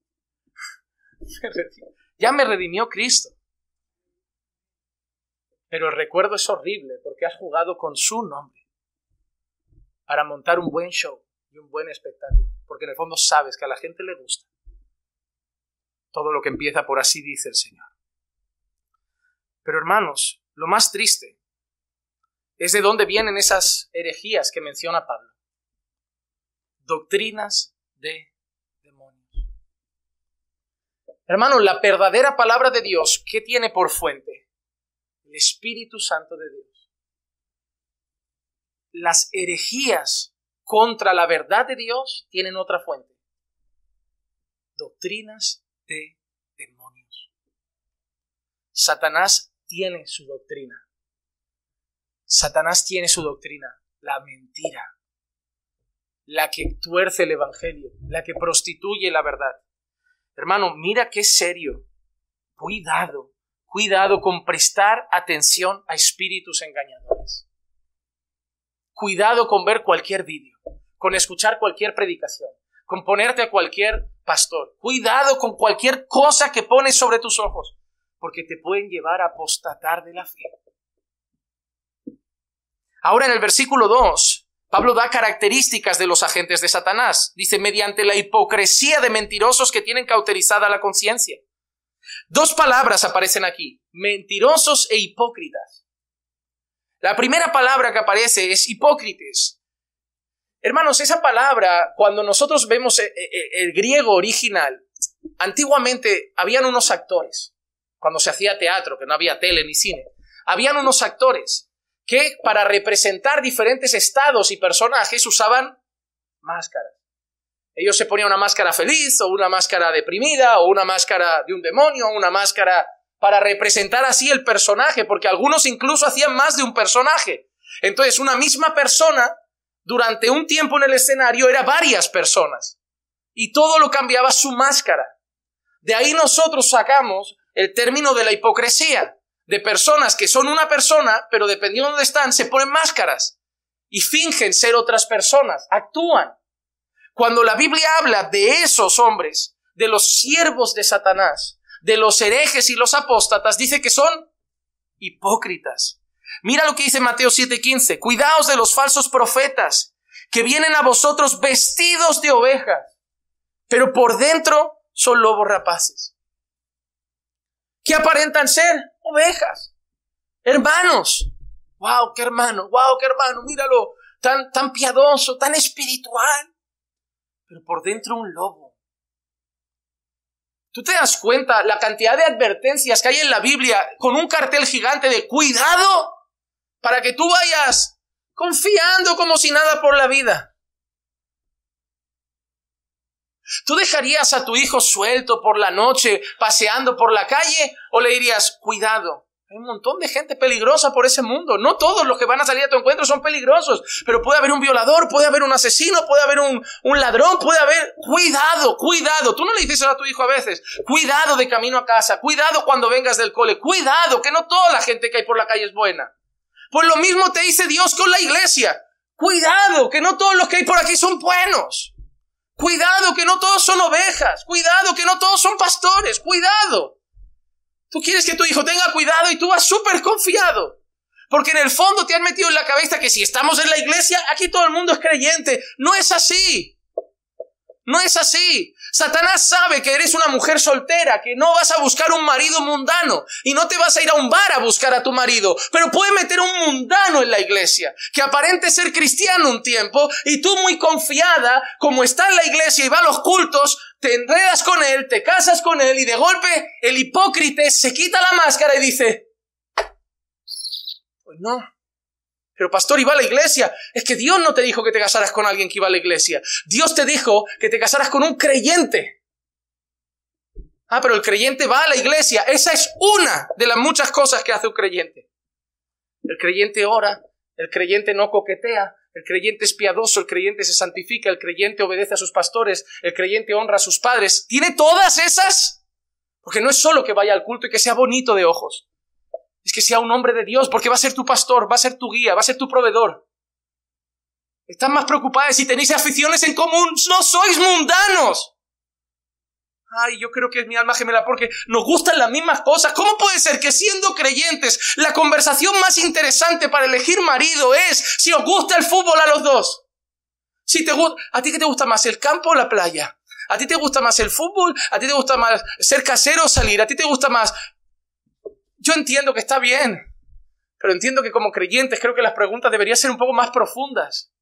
ya me redimió Cristo. Pero el recuerdo es horrible porque has jugado con su nombre para montar un buen show y un buen espectáculo, porque en el fondo sabes que a la gente le gusta todo lo que empieza por así dice el Señor. Pero hermanos, lo más triste es de dónde vienen esas herejías que menciona Pablo. Doctrinas de demonios. Hermanos, la verdadera palabra de Dios, ¿qué tiene por fuente? El Espíritu Santo de Dios. Las herejías contra la verdad de Dios tienen otra fuente. Doctrinas de demonios. Satanás tiene su doctrina. Satanás tiene su doctrina, la mentira, la que tuerce el Evangelio, la que prostituye la verdad. Hermano, mira qué serio. Cuidado Cuidado con prestar atención a espíritus engañadores. Cuidado con ver cualquier vídeo, con escuchar cualquier predicación, con ponerte a cualquier pastor. Cuidado con cualquier cosa que pones sobre tus ojos, porque te pueden llevar a apostatar de la fe. Ahora en el versículo 2, Pablo da características de los agentes de Satanás. Dice, mediante la hipocresía de mentirosos que tienen cauterizada la conciencia. Dos palabras aparecen aquí, mentirosos e hipócritas. La primera palabra que aparece es hipócrites. Hermanos, esa palabra, cuando nosotros vemos eh, eh, el, griego original, antiguamente habían unos actores, cuando se hacía teatro, que no había tele ni cine, habían unos actores que para representar diferentes estados y personajes usaban máscaras. Ellos se ponían una máscara feliz o una máscara deprimida o una máscara de un demonio o una máscara para representar así el personaje, porque algunos incluso hacían más de un personaje. Entonces, una misma persona durante un tiempo en el escenario era varias personas y todo lo cambiaba su máscara. De ahí nosotros sacamos el término de la hipocresía, de personas que son una persona, pero dependiendo de dónde están, se ponen máscaras y fingen ser otras personas, actúan. Cuando la Biblia habla de esos hombres, de los siervos de Satanás, de los herejes y los apóstatas, dice que son hipócritas. Mira lo que dice Mateo 7:15, cuidaos de los falsos profetas, que vienen a vosotros vestidos de ovejas, pero por dentro son lobos rapaces. ¿Qué aparentan ser? Ovejas. Hermanos. Wow, qué hermano, wow, qué hermano, míralo, tan, tan piadoso, tan espiritual pero por dentro un lobo. ¿Tú te das cuenta la cantidad de advertencias que hay en la Biblia con un cartel gigante de cuidado para que tú vayas confiando como si nada por la vida? ¿Tú dejarías a tu hijo suelto por la noche paseando por la calle o le dirías cuidado? Hay un montón de gente peligrosa por ese mundo. No todos los que van a salir a tu encuentro son peligrosos, pero puede haber un violador, puede haber un asesino, puede haber un, ladrón, puede haber... Cuidado, cuidado. Tú no le dices a tu hijo a veces, cuidado de camino a casa, cuidado cuando vengas del cole, cuidado, que no toda la gente que hay por la calle es buena. Pues lo mismo te dice Dios con la iglesia. Cuidado, que no todos los que hay por aquí son buenos. Cuidado, que no todos son ovejas. Cuidado, que no todos son pastores. Cuidado. Tú quieres que tu hijo tenga cuidado y tú vas súper confiado. Porque en el fondo te han metido en la cabeza que si estamos en la iglesia, aquí todo el mundo es creyente. No es así. No es así. Satanás sabe que eres una mujer soltera, que no vas a buscar un marido mundano y no te vas a ir a un bar a buscar a tu marido, pero puede meter un mundano en la iglesia, que aparente ser cristiano un tiempo y tú muy confiada, como está en la iglesia y va a los cultos, te enredas con él, te casas con él y de golpe el hipócrita se quita la máscara y dice, pues no, pero pastor, iba a la iglesia. Es que Dios no te dijo que te casaras con alguien que iba a la iglesia. Dios te dijo que te casaras con un creyente. Ah, pero el creyente va a la iglesia. Esa es una de las muchas cosas que hace un creyente. El creyente ora, el creyente no coquetea, el creyente es piadoso, el creyente se santifica, el creyente obedece a sus pastores, el creyente honra a sus padres. ¿Tiene todas esas? Porque no es solo que vaya al culto y que sea bonito de ojos es que sea un hombre de Dios, porque va a ser tu pastor, va a ser tu guía, va a ser tu proveedor. Están más preocupados si tenéis aficiones en común, no sois mundanos. Ay, yo creo que es mi alma gemela porque nos gustan las mismas cosas. ¿Cómo puede ser que siendo creyentes la conversación más interesante para elegir marido es si os gusta el fútbol a los dos? Si te ¿a ti qué te gusta más, el campo o la playa? ¿A ti te gusta más el fútbol? ¿A ti te gusta más ser casero o salir? ¿A ti te gusta más yo entiendo que está bien, pero entiendo que como creyentes creo que las preguntas deberían ser un poco más profundas.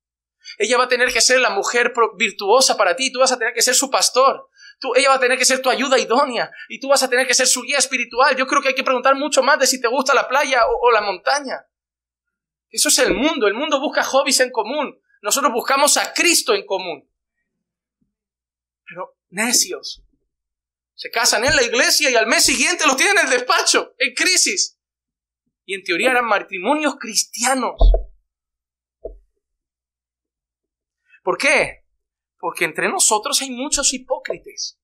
Ella va a tener que ser la mujer virtuosa para ti, tú vas a tener que ser su pastor. Tú, ella va a tener que ser tu ayuda idónea y tú vas a tener que ser su guía espiritual. Yo creo que hay que preguntar mucho más de si te gusta la playa o, o la montaña. Eso es el mundo. El mundo busca hobbies en común. Nosotros buscamos a Cristo en común. Pero necios, se casan en la iglesia y al mes siguiente los tienen en el despacho, en crisis. Y en teoría eran matrimonios cristianos. ¿Por qué? Porque entre nosotros hay muchos hipócritas.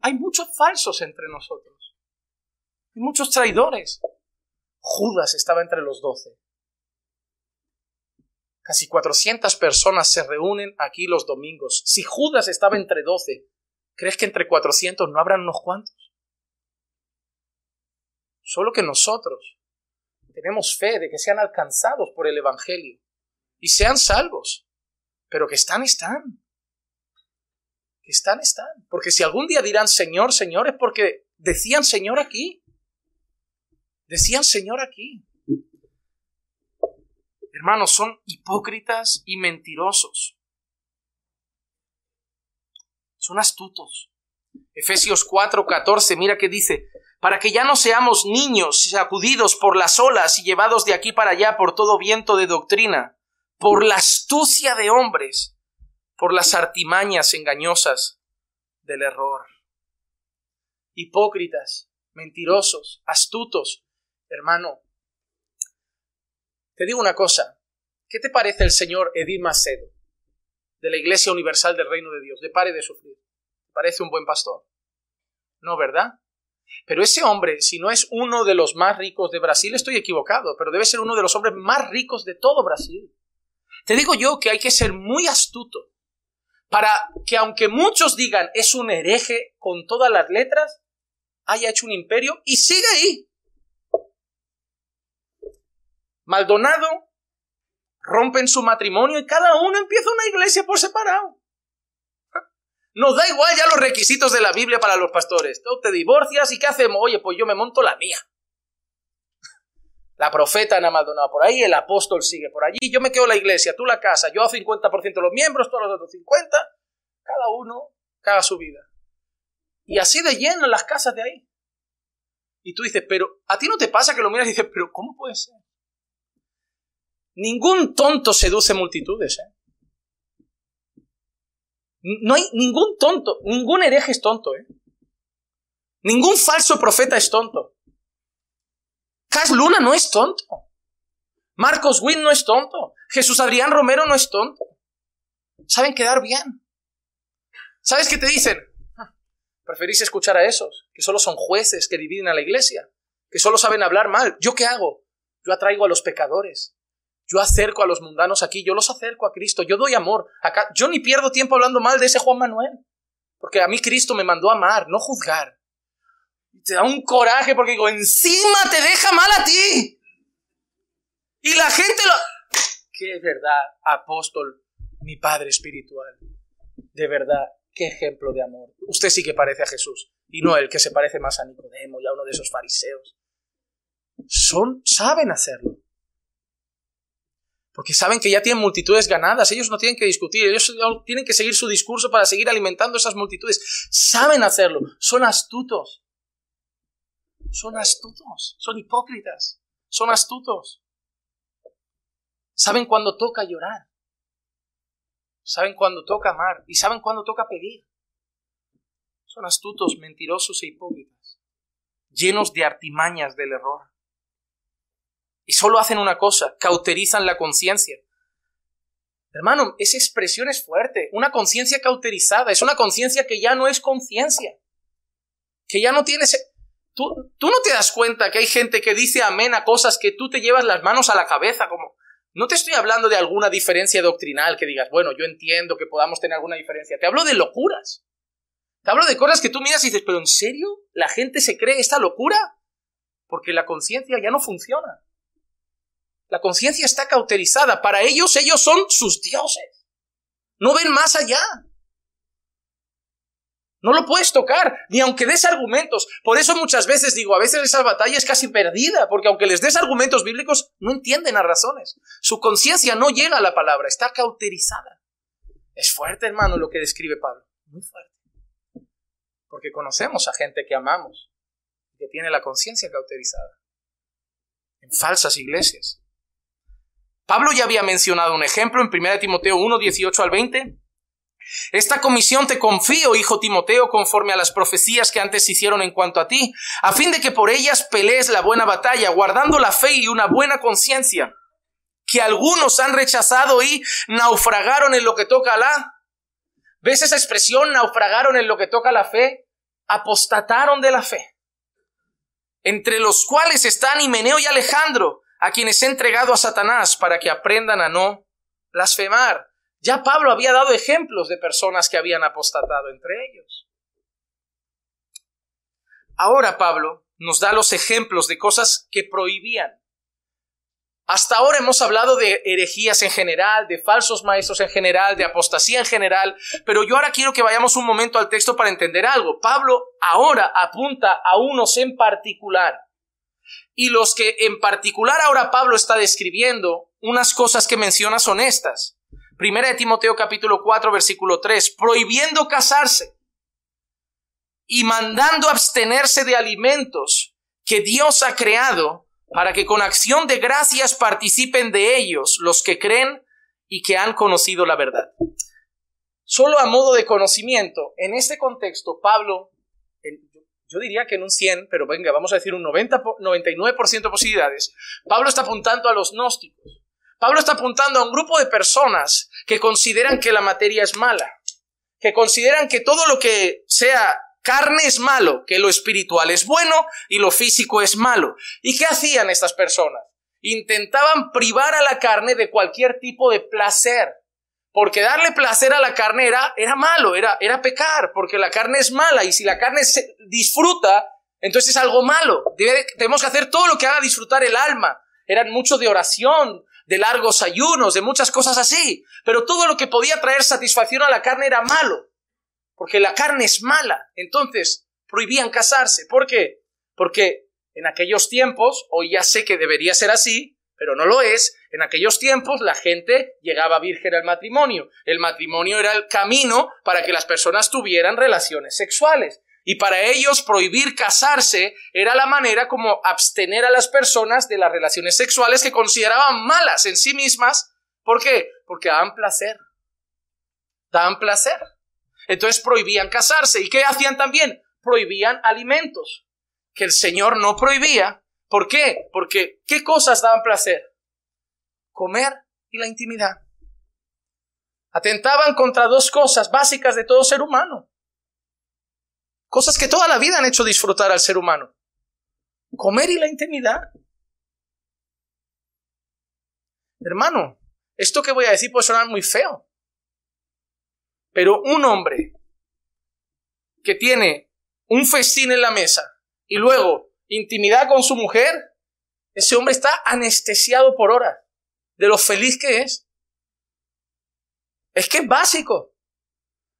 Hay, muchos falsos entre nosotros. Hay muchos traidores. Judas estaba entre los doce. Casi 400 personas se reúnen aquí los domingos. Si Judas estaba entre 12, ¿crees que entre 400 no habrán unos cuantos? Solo que nosotros tenemos fe de que sean alcanzados por el Evangelio y sean salvos. Pero que están, están. Que están, están. Porque si algún día dirán Señor, Señor, es porque decían Señor aquí. Decían Señor aquí. Hermanos, son hipócritas y mentirosos. Son astutos. Efesios 4:14, mira que dice, para que ya no seamos niños sacudidos por las olas y llevados de aquí para allá por todo viento de doctrina, por la astucia de hombres, por las artimañas engañosas del error. Hipócritas, mentirosos, astutos. Hermano, te digo una cosa. ¿Qué te parece el señor Edith Macedo de la Iglesia Universal del Reino de Dios? De pare de sufrir. ¿Te parece un buen pastor? No, ¿verdad? Pero ese hombre, si no es uno de los más ricos de Brasil, estoy equivocado, pero debe ser uno de los hombres más ricos de todo Brasil. Te digo yo que hay que ser muy astuto para que aunque muchos digan es un hereje con todas las letras, haya hecho un imperio y sigue ahí. Maldonado rompen su matrimonio y cada uno empieza una iglesia por separado. Nos da igual ya los requisitos de la Biblia para los pastores. Tú te divorcias y ¿qué hacemos? Oye, pues yo me monto la mía. La profeta Ana Maldonado por ahí, el apóstol sigue por allí, yo me quedo la iglesia, tú la casa, yo a 50% de los miembros, todos los otros 50, cada uno cada su vida. Y así de lleno las casas de ahí. Y tú dices, pero a ti no te pasa que lo miras y dices, pero ¿cómo puede ser? Ningún tonto seduce multitudes. ¿eh? No hay ningún tonto, ningún hereje es tonto. ¿eh? Ningún falso profeta es tonto. Cas Luna no es tonto. Marcos Witt no es tonto. Jesús Adrián Romero no es tonto. Saben quedar bien. ¿Sabes qué te dicen? Preferís escuchar a esos, que solo son jueces que dividen a la iglesia, que solo saben hablar mal. ¿Yo qué hago? Yo atraigo a los pecadores. Yo acerco a los mundanos aquí, yo los acerco a Cristo, yo doy amor. Acá, yo ni pierdo tiempo hablando mal de ese Juan Manuel, porque a mí Cristo me mandó a amar, no juzgar. Te da un coraje porque digo, encima te deja mal a ti. Y la gente lo... Qué verdad, apóstol, mi Padre espiritual. De verdad, qué ejemplo de amor. Usted sí que parece a Jesús y no el que se parece más a Nicodemo y a uno de esos fariseos. Son, saben hacerlo. Porque saben que ya tienen multitudes ganadas, ellos no tienen que discutir, ellos tienen que seguir su discurso para seguir alimentando esas multitudes. Saben hacerlo, son astutos. Son astutos, son hipócritas, son astutos. Saben cuándo toca llorar. Saben cuándo toca amar y saben cuándo toca pedir. Son astutos, mentirosos e hipócritas, llenos de artimañas del error. Y solo hacen una cosa, cauterizan la conciencia. Hermano, esa expresión es fuerte. Una conciencia cauterizada es una conciencia que ya no es conciencia. Que ya no tienes... Tú, tú no te das cuenta que hay gente que dice amén a cosas que tú te llevas las manos a la cabeza, como... No te estoy hablando de alguna diferencia doctrinal que digas, bueno, yo entiendo que podamos tener alguna diferencia. Te hablo de locuras. Te hablo de cosas que tú miras y dices, pero ¿en serio? ¿La gente se cree esta locura? Porque la conciencia ya no funciona. La conciencia está cauterizada. Para ellos, ellos son sus dioses. No ven más allá. No lo puedes tocar, ni aunque des argumentos. Por eso muchas veces digo, a veces esa batalla es casi perdida, porque aunque les des argumentos bíblicos, no entienden las razones. Su conciencia no llega a la palabra, está cauterizada. Es fuerte, hermano, lo que describe Pablo. Muy fuerte porque conocemos a gente que amamos, que tiene la conciencia cauterizada, en falsas iglesias. Pablo ya había mencionado un ejemplo en 1 Timoteo 1, 18 al 20. Esta comisión te confío, hijo Timoteo, conforme a las profecías que antes hicieron en cuanto a ti, a fin de que por ellas pelees la buena batalla, guardando la fe y una buena conciencia, que algunos han rechazado y naufragaron en lo que toca a la. ¿Ves esa expresión, naufragaron en lo que toca a la fe? apostataron de la fe, entre los cuales están Himeneo y Alejandro, a quienes he entregado a Satanás para que aprendan a no blasfemar. Ya Pablo había dado ejemplos de personas que habían apostatado entre ellos. Ahora Pablo nos da los ejemplos de cosas que prohibían. Hasta ahora hemos hablado de herejías en general, de falsos maestros en general, de apostasía en general, pero yo ahora quiero que vayamos un momento al texto para entender algo. Pablo ahora apunta a unos en particular. Y los que en particular ahora Pablo está describiendo, unas cosas que menciona son estas. Primera de Timoteo capítulo 4 versículo 3, prohibiendo casarse y mandando abstenerse de alimentos que Dios ha creado para que con acción de gracias participen de ellos los que creen y que han conocido la verdad. Solo a modo de conocimiento, en este contexto, Pablo, yo diría que en un 100, pero venga, vamos a decir un 90, 99% de posibilidades, Pablo está apuntando a los gnósticos. Pablo está apuntando a un grupo de personas que consideran que la materia es mala, que consideran que todo lo que sea carne es malo, que lo espiritual es bueno y lo físico es malo. ¿Y qué hacían estas personas? Intentaban privar a la carne de cualquier tipo de placer. Porque darle placer a la carne era, malo, era, era pecar, porque la carne es mala y si la carne se disfruta, entonces es algo malo. tenemos que hacer todo lo que haga disfrutar el alma. Eran mucho de oración, de largos ayunos, de muchas cosas así. Pero todo lo que podía traer satisfacción a la carne era malo porque la carne es mala. Entonces, prohibían casarse. ¿Por qué? Porque en aquellos tiempos, hoy ya sé que debería ser así, pero no lo es, en aquellos tiempos la gente llegaba virgen al matrimonio. El matrimonio era el camino para que las personas tuvieran relaciones sexuales. Y para ellos prohibir casarse era la manera como abstener a las personas de las relaciones sexuales que consideraban malas en sí mismas. ¿Por qué? Porque dan placer. Dan placer. Entonces prohibían casarse. ¿Y qué hacían también? Prohibían alimentos, que el Señor no prohibía. ¿Por qué? Porque ¿qué cosas daban placer? Comer y la intimidad. Atentaban contra dos cosas básicas de todo ser humano. Cosas que toda la vida han hecho disfrutar al ser humano. comer y la intimidad. Hermano, esto que voy a decir puede sonar muy feo, pero un hombre que tiene un festín en la mesa y luego intimidad con su mujer, ese hombre está anestesiado por horas de lo feliz que es. Es que es básico.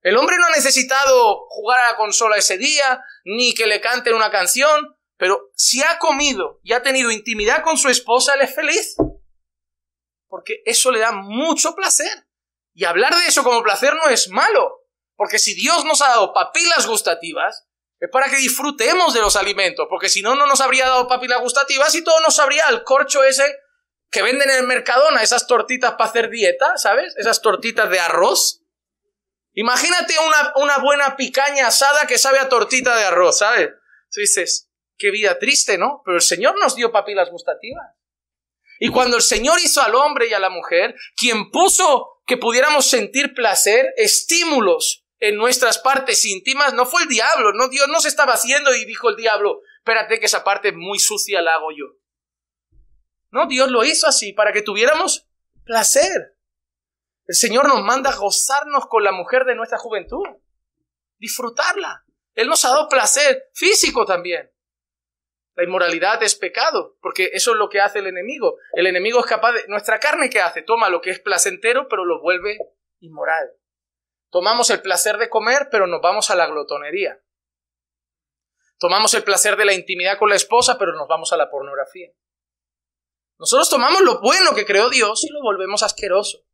El hombre no ha necesitado jugar a la consola ese día, ni que le canten una canción, pero si ha comido y ha tenido intimidad con su esposa, él es feliz. Porque eso le da mucho placer. Y hablar de eso como placer no es malo. Porque si Dios nos ha dado papilas gustativas, es para que disfrutemos de los alimentos. Porque si no, no nos habría dado papilas gustativas y todo nos habría el corcho ese que venden en el Mercadona, esas tortitas para hacer dieta, ¿sabes? Esas tortitas de arroz. Imagínate una, una buena picaña asada que sabe a tortita de arroz, ¿sabes? Tú dices, qué vida triste, ¿no? Pero el Señor nos dio papilas gustativas. Y cuando el Señor hizo al hombre y a la mujer, quien puso que pudiéramos sentir placer, estímulos en nuestras partes íntimas, no fue el diablo, no Dios no se estaba haciendo y dijo el diablo, espérate que esa parte muy sucia la hago yo. No, Dios lo hizo así para que tuviéramos placer. El Señor nos manda a gozarnos con la mujer de nuestra juventud, disfrutarla. Él nos ha dado placer físico también. La inmoralidad es pecado, porque eso es lo que hace el enemigo. El enemigo es capaz de... Nuestra carne ¿qué hace? Toma lo que es placentero, pero lo vuelve inmoral. Tomamos el placer de comer, pero nos vamos a la glotonería. Tomamos el placer de la intimidad con la esposa, pero nos vamos a la pornografía. Nosotros tomamos lo bueno que creó Dios y lo volvemos asqueroso.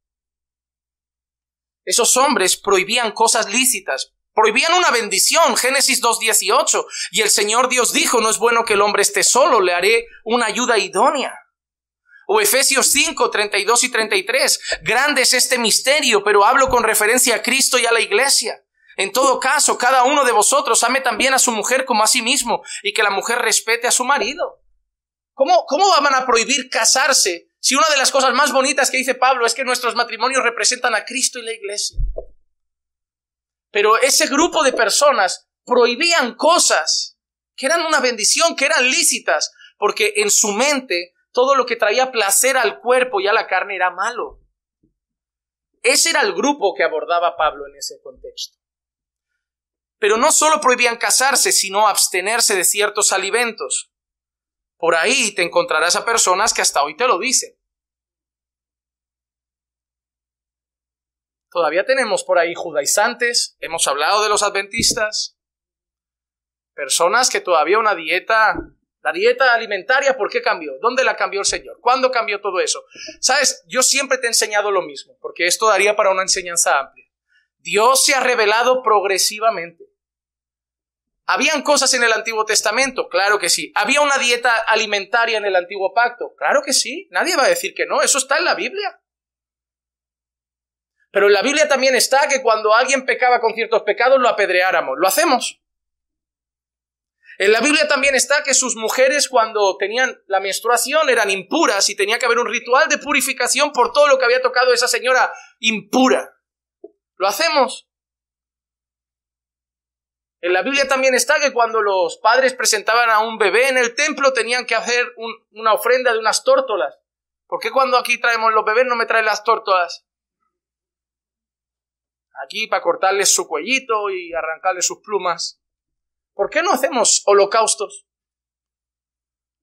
Esos hombres prohibían cosas lícitas, Prohibían una bendición, Génesis 2.18, y el Señor Dios dijo, no es bueno que el hombre esté solo, le haré una ayuda idónea. O Efesios 5, 32 y 33, grande es este misterio, pero hablo con referencia a Cristo y a la iglesia. En todo caso, cada uno de vosotros ame también a su mujer como a sí mismo, y que la mujer respete a su marido. ¿Cómo, cómo van a prohibir casarse si una de las cosas más bonitas que dice Pablo es que nuestros matrimonios representan a Cristo y la iglesia? Pero ese grupo de personas prohibían cosas que eran una bendición, que eran lícitas, porque en su mente todo lo que traía placer al cuerpo y a la carne era malo. Ese era el grupo que abordaba Pablo en ese contexto. Pero no solo prohibían casarse, sino abstenerse de ciertos alimentos. Por ahí te encontrarás a personas que hasta hoy te lo dicen. Todavía tenemos por ahí judaizantes, hemos hablado de los adventistas, personas que todavía una dieta, la dieta alimentaria, ¿por qué cambió? ¿Dónde la cambió el Señor? ¿Cuándo cambió todo eso? Sabes, yo siempre te he enseñado lo mismo, porque esto daría para una enseñanza amplia. Dios se ha revelado progresivamente. ¿Habían cosas en el Antiguo Testamento? Claro que sí. ¿Había una dieta alimentaria en el Antiguo Pacto? Claro que sí. Nadie va a decir que no. Eso está en la Biblia. Pero en la Biblia también está que cuando alguien pecaba con ciertos pecados lo apedreáramos. Lo hacemos. En la Biblia también está que sus mujeres cuando tenían la menstruación eran impuras y tenía que haber un ritual de purificación por todo lo que había tocado esa señora impura. Lo hacemos. En la Biblia también está que cuando los padres presentaban a un bebé en el templo tenían que hacer una ofrenda de unas tórtolas. ¿Por qué cuando aquí traemos los bebés no me traen las tórtolas? aquí para cortarle su cuellito y arrancarle sus plumas. ¿Por qué no hacemos holocaustos?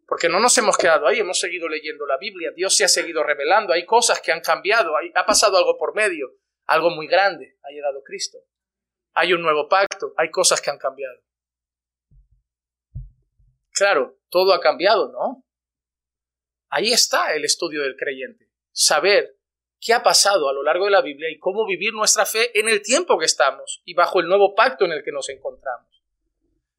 Porque no nos hemos quedado ahí, hemos seguido leyendo la Biblia, Dios se ha seguido revelando, hay cosas que han cambiado, ha pasado algo por medio, algo muy grande, ha llegado Cristo. Hay un nuevo pacto, hay cosas que han cambiado. Claro, todo ha cambiado, ¿no? Ahí está el estudio del creyente. Saber qué ha pasado a lo largo de la Biblia y cómo vivir nuestra fe en el tiempo que estamos y bajo el nuevo pacto en el que nos encontramos.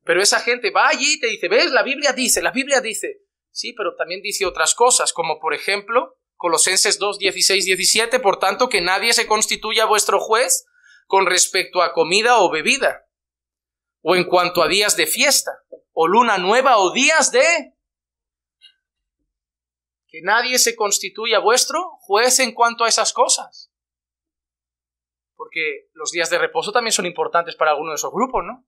Pero esa gente va allí y te dice, ves, la Biblia dice, la Biblia dice. Sí, pero también dice otras cosas, como por ejemplo, Colosenses 2, 16, 17, por tanto, que nadie se constituya vuestro juez con respecto a comida o bebida, o en cuanto a días de fiesta, o luna nueva, o días de que nadie se constituya vuestro juez en cuanto a esas cosas. Porque los días de reposo también son importantes para algunos de esos grupos, ¿no?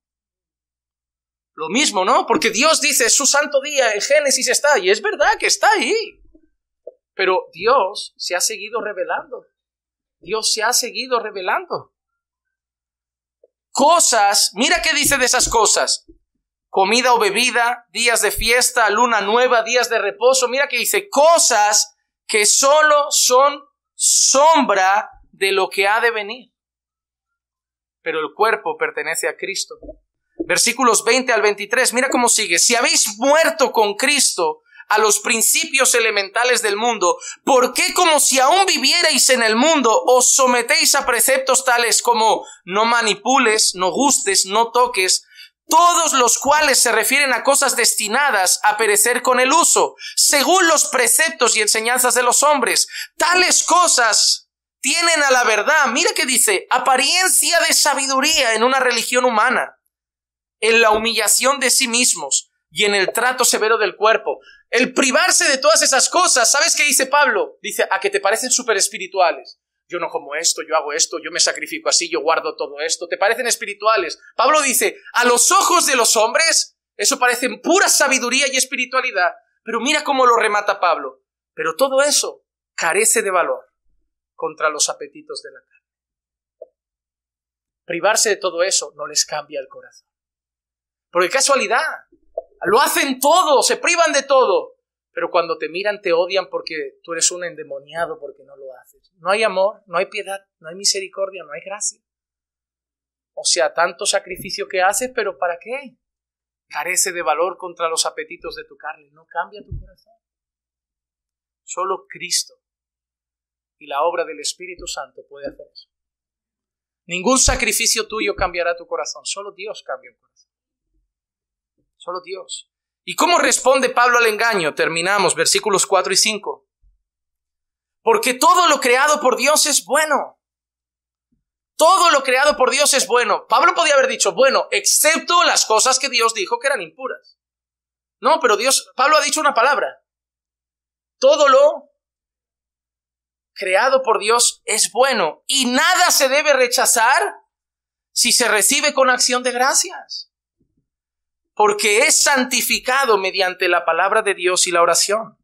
Lo mismo, ¿no? Porque Dios dice, su santo día, en Génesis está, y es verdad que está ahí. Pero Dios se ha seguido revelando. Dios se ha seguido revelando. Cosas, mira qué dice de esas cosas. Comida o bebida, días de fiesta, luna nueva, días de reposo. Mira que dice cosas que solo son sombra de lo que ha de venir. Pero el cuerpo pertenece a Cristo. Versículos 20 al 23, mira cómo sigue. Si habéis muerto con Cristo a los principios elementales del mundo, ¿por qué como si aún vivierais en el mundo os sometéis a preceptos tales como no manipules, no gustes, no toques, todos los cuales se refieren a cosas destinadas a perecer con el uso, según los preceptos y enseñanzas de los hombres. Tales cosas tienen a la verdad, mira que dice, apariencia de sabiduría en una religión humana, en la humillación de sí mismos y en el trato severo del cuerpo. El privarse de todas esas cosas, ¿sabes qué dice Pablo? Dice, a que te parecen súper espirituales yo no como esto, yo hago esto, yo me sacrifico así, yo guardo todo esto, ¿te parecen espirituales? Pablo dice, a los ojos de los hombres, eso parece pura sabiduría y espiritualidad, pero mira cómo lo remata Pablo, pero todo eso carece de valor contra los apetitos de la carne. Privarse de todo eso no les cambia el corazón. Porque casualidad, lo hacen todo, se privan de todo, pero cuando te miran te odian porque tú eres un endemoniado porque no lo haces. No hay amor, no hay piedad, no hay misericordia, no hay gracia. O sea, tanto sacrificio que haces, pero ¿para qué? Carece de valor contra los apetitos de tu carne, no cambia tu corazón. Solo Cristo y la obra del Espíritu Santo puede hacer eso. Ningún sacrificio tuyo cambiará tu corazón, solo Dios cambia un corazón. Solo Dios. ¿Y cómo responde Pablo al engaño? Terminamos, versículos 4 y 5. Porque todo lo creado por Dios es bueno. Todo lo creado por Dios es bueno. Pablo podía haber dicho, bueno, excepto las cosas que Dios dijo que eran impuras. No, pero Dios, Pablo ha dicho una palabra. Todo lo creado por Dios es bueno y nada se debe rechazar si se recibe con acción de gracias porque es santificado mediante la palabra de Dios y la oración.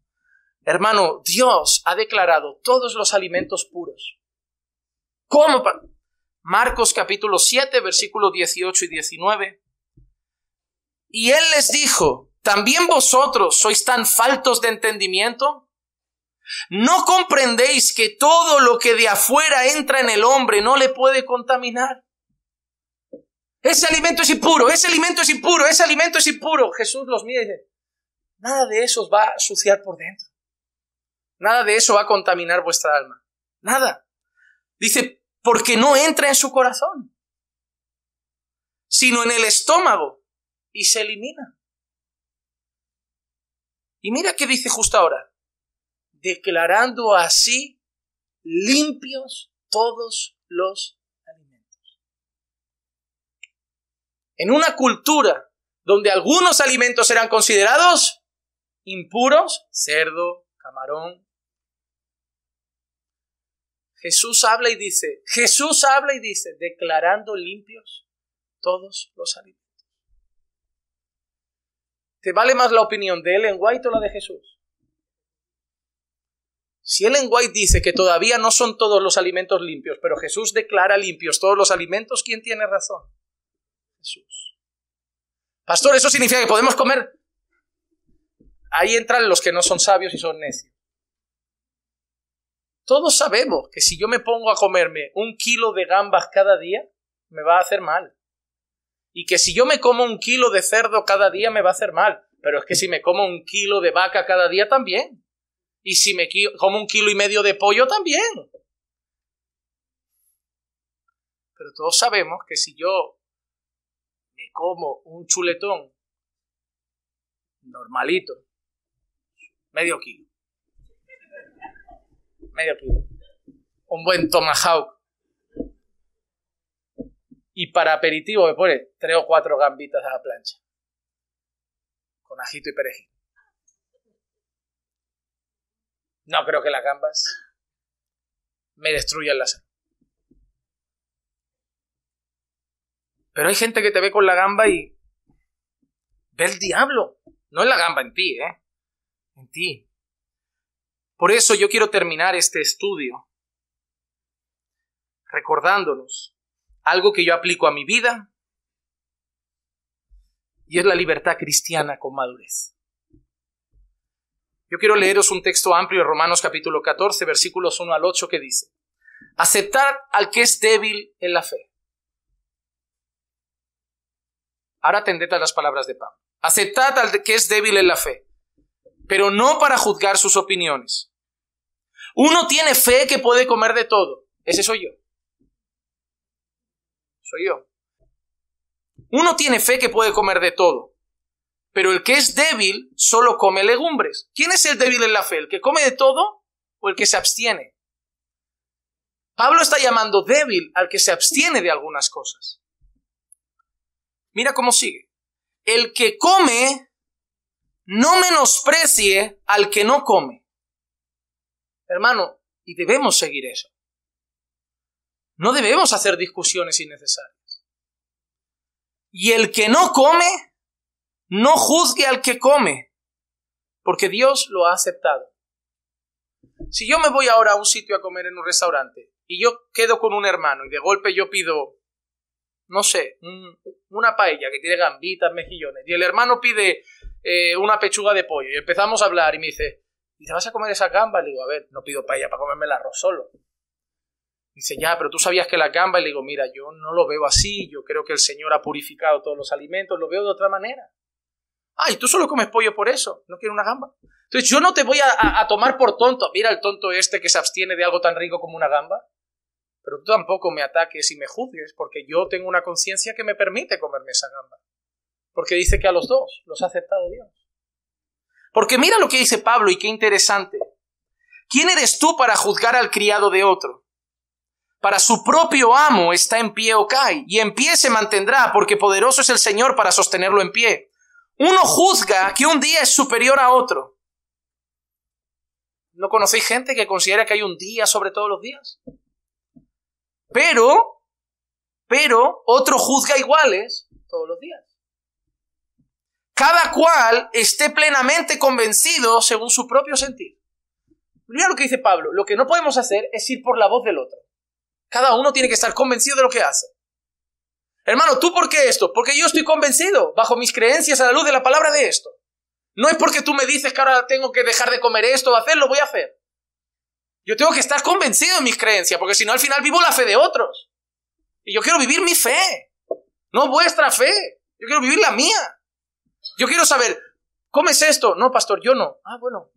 Hermano, Dios ha declarado todos los alimentos puros. ¿Cómo? Marcos capítulo 7, versículos 18 y 19. Y él les dijo, ¿también vosotros sois tan faltos de entendimiento? ¿No comprendéis que todo lo que de afuera entra en el hombre no le puede contaminar? Ese alimento es impuro, ese alimento es impuro, ese alimento es impuro. Jesús los mira y dice, nada de eso va a suciar por dentro. Nada de eso va a contaminar vuestra alma. Nada. Dice, porque no entra en su corazón, sino en el estómago y se elimina. Y mira qué dice justo ahora, declarando así limpios todos los en una cultura donde algunos alimentos eran considerados impuros, cerdo, camarón. Jesús habla y dice, Jesús habla y dice, declarando limpios todos los alimentos. ¿Te vale más la opinión de Ellen White o la de Jesús? Si Ellen White dice que todavía no son todos los alimentos limpios, pero Jesús declara limpios todos los alimentos, ¿quién tiene razón? Jesús. Pastor, ¿eso significa que podemos comer? Ahí entran los que no son sabios y son necios. Todos sabemos que si yo me pongo a comerme un kilo de gambas cada día, me va a hacer mal. Y que si yo me como un kilo de cerdo cada día, me va a hacer mal. Pero es que si me como un kilo de vaca cada día, también. Y si me como un kilo y medio de pollo, también. Pero todos sabemos que si yo como un chuletón normalito, medio kilo. Medio kilo. Un buen tomahawk. Y para aperitivo me pone tres o cuatro gambitas a la plancha. Con ajito y perejil. No creo que las gambas me destruyan la salud. Pero hay gente que te ve con la gamba y Ve el diablo. No en la gamba, en ti, ¿eh? En ti. Por eso yo quiero terminar este estudio recordándonos algo que yo aplico a mi vida y es la libertad cristiana con madurez. Yo quiero leeros un texto amplio de Romanos capítulo 14, versículos 1 al 8 que dice, aceptar al que es débil en la fe. Ahora atended a las palabras de Pablo. Aceptad al que es débil en la fe, pero no para juzgar sus opiniones. Uno tiene fe que puede comer de todo. Ese soy yo. Soy yo. Uno tiene fe que puede comer de todo, pero el que es débil solo come legumbres. ¿Quién es el débil en la fe? ¿El que come de todo o el que se abstiene? Pablo está llamando débil al que se abstiene de algunas cosas. Mira cómo sigue. El que come no menosprecie al que no come. Hermano, y debemos seguir eso. No debemos hacer discusiones innecesarias. Y el que no come, no juzgue al que come, porque Dios lo ha aceptado. Si yo me voy ahora a un sitio a comer en un restaurante y yo quedo con un hermano y de golpe yo pido, no sé, una paella que tiene gambitas, mejillones, y el hermano pide eh, una pechuga de pollo y empezamos a hablar y me dice, ¿y te vas a comer esa gamba? Le digo, a ver, no pido paella para comerme el arroz solo. Dice, ya, pero tú sabías que la gamba, y le digo, mira, yo no lo veo así, yo creo que el Señor ha purificado todos los alimentos, lo veo de otra manera. Ay, tú solo comes pollo por eso, no quieres una gamba. Entonces yo no te voy a, a, tomar por tonto. Mira el tonto este que se abstiene de algo tan rico como una gamba. Pero tú tampoco me ataques y me juzgues, porque yo tengo una conciencia que me permite comerme esa gamba. Porque dice que a los dos los ha aceptado Dios. Porque mira lo que dice Pablo y qué interesante. ¿Quién eres tú para juzgar al criado de otro? para su propio amo está en pie o cae, y en pie se mantendrá, porque poderoso es el Señor para sostenerlo en pie. Uno juzga que un día es superior a otro. ¿No conocéis gente que considera que hay un día sobre todos los días? Pero, pero, otro juzga iguales todos los días. Cada cual esté plenamente convencido según su propio sentir. Mira lo que dice Pablo, lo que no podemos hacer es ir por la voz del otro. Cada uno tiene que estar convencido de lo que hace. Hermano, ¿tú por qué esto? Porque yo estoy convencido, bajo mis creencias, a la luz de la palabra de esto. No es porque tú me dices que ahora tengo que dejar de comer esto o hacerlo, voy a hacer. Yo tengo que estar convencido de mis creencias, porque si no al final vivo la fe de otros. Y yo quiero vivir mi fe, no vuestra fe. Yo quiero vivir la mía. Yo quiero saber, ¿comes esto? No, pastor, yo no. Ah, bueno.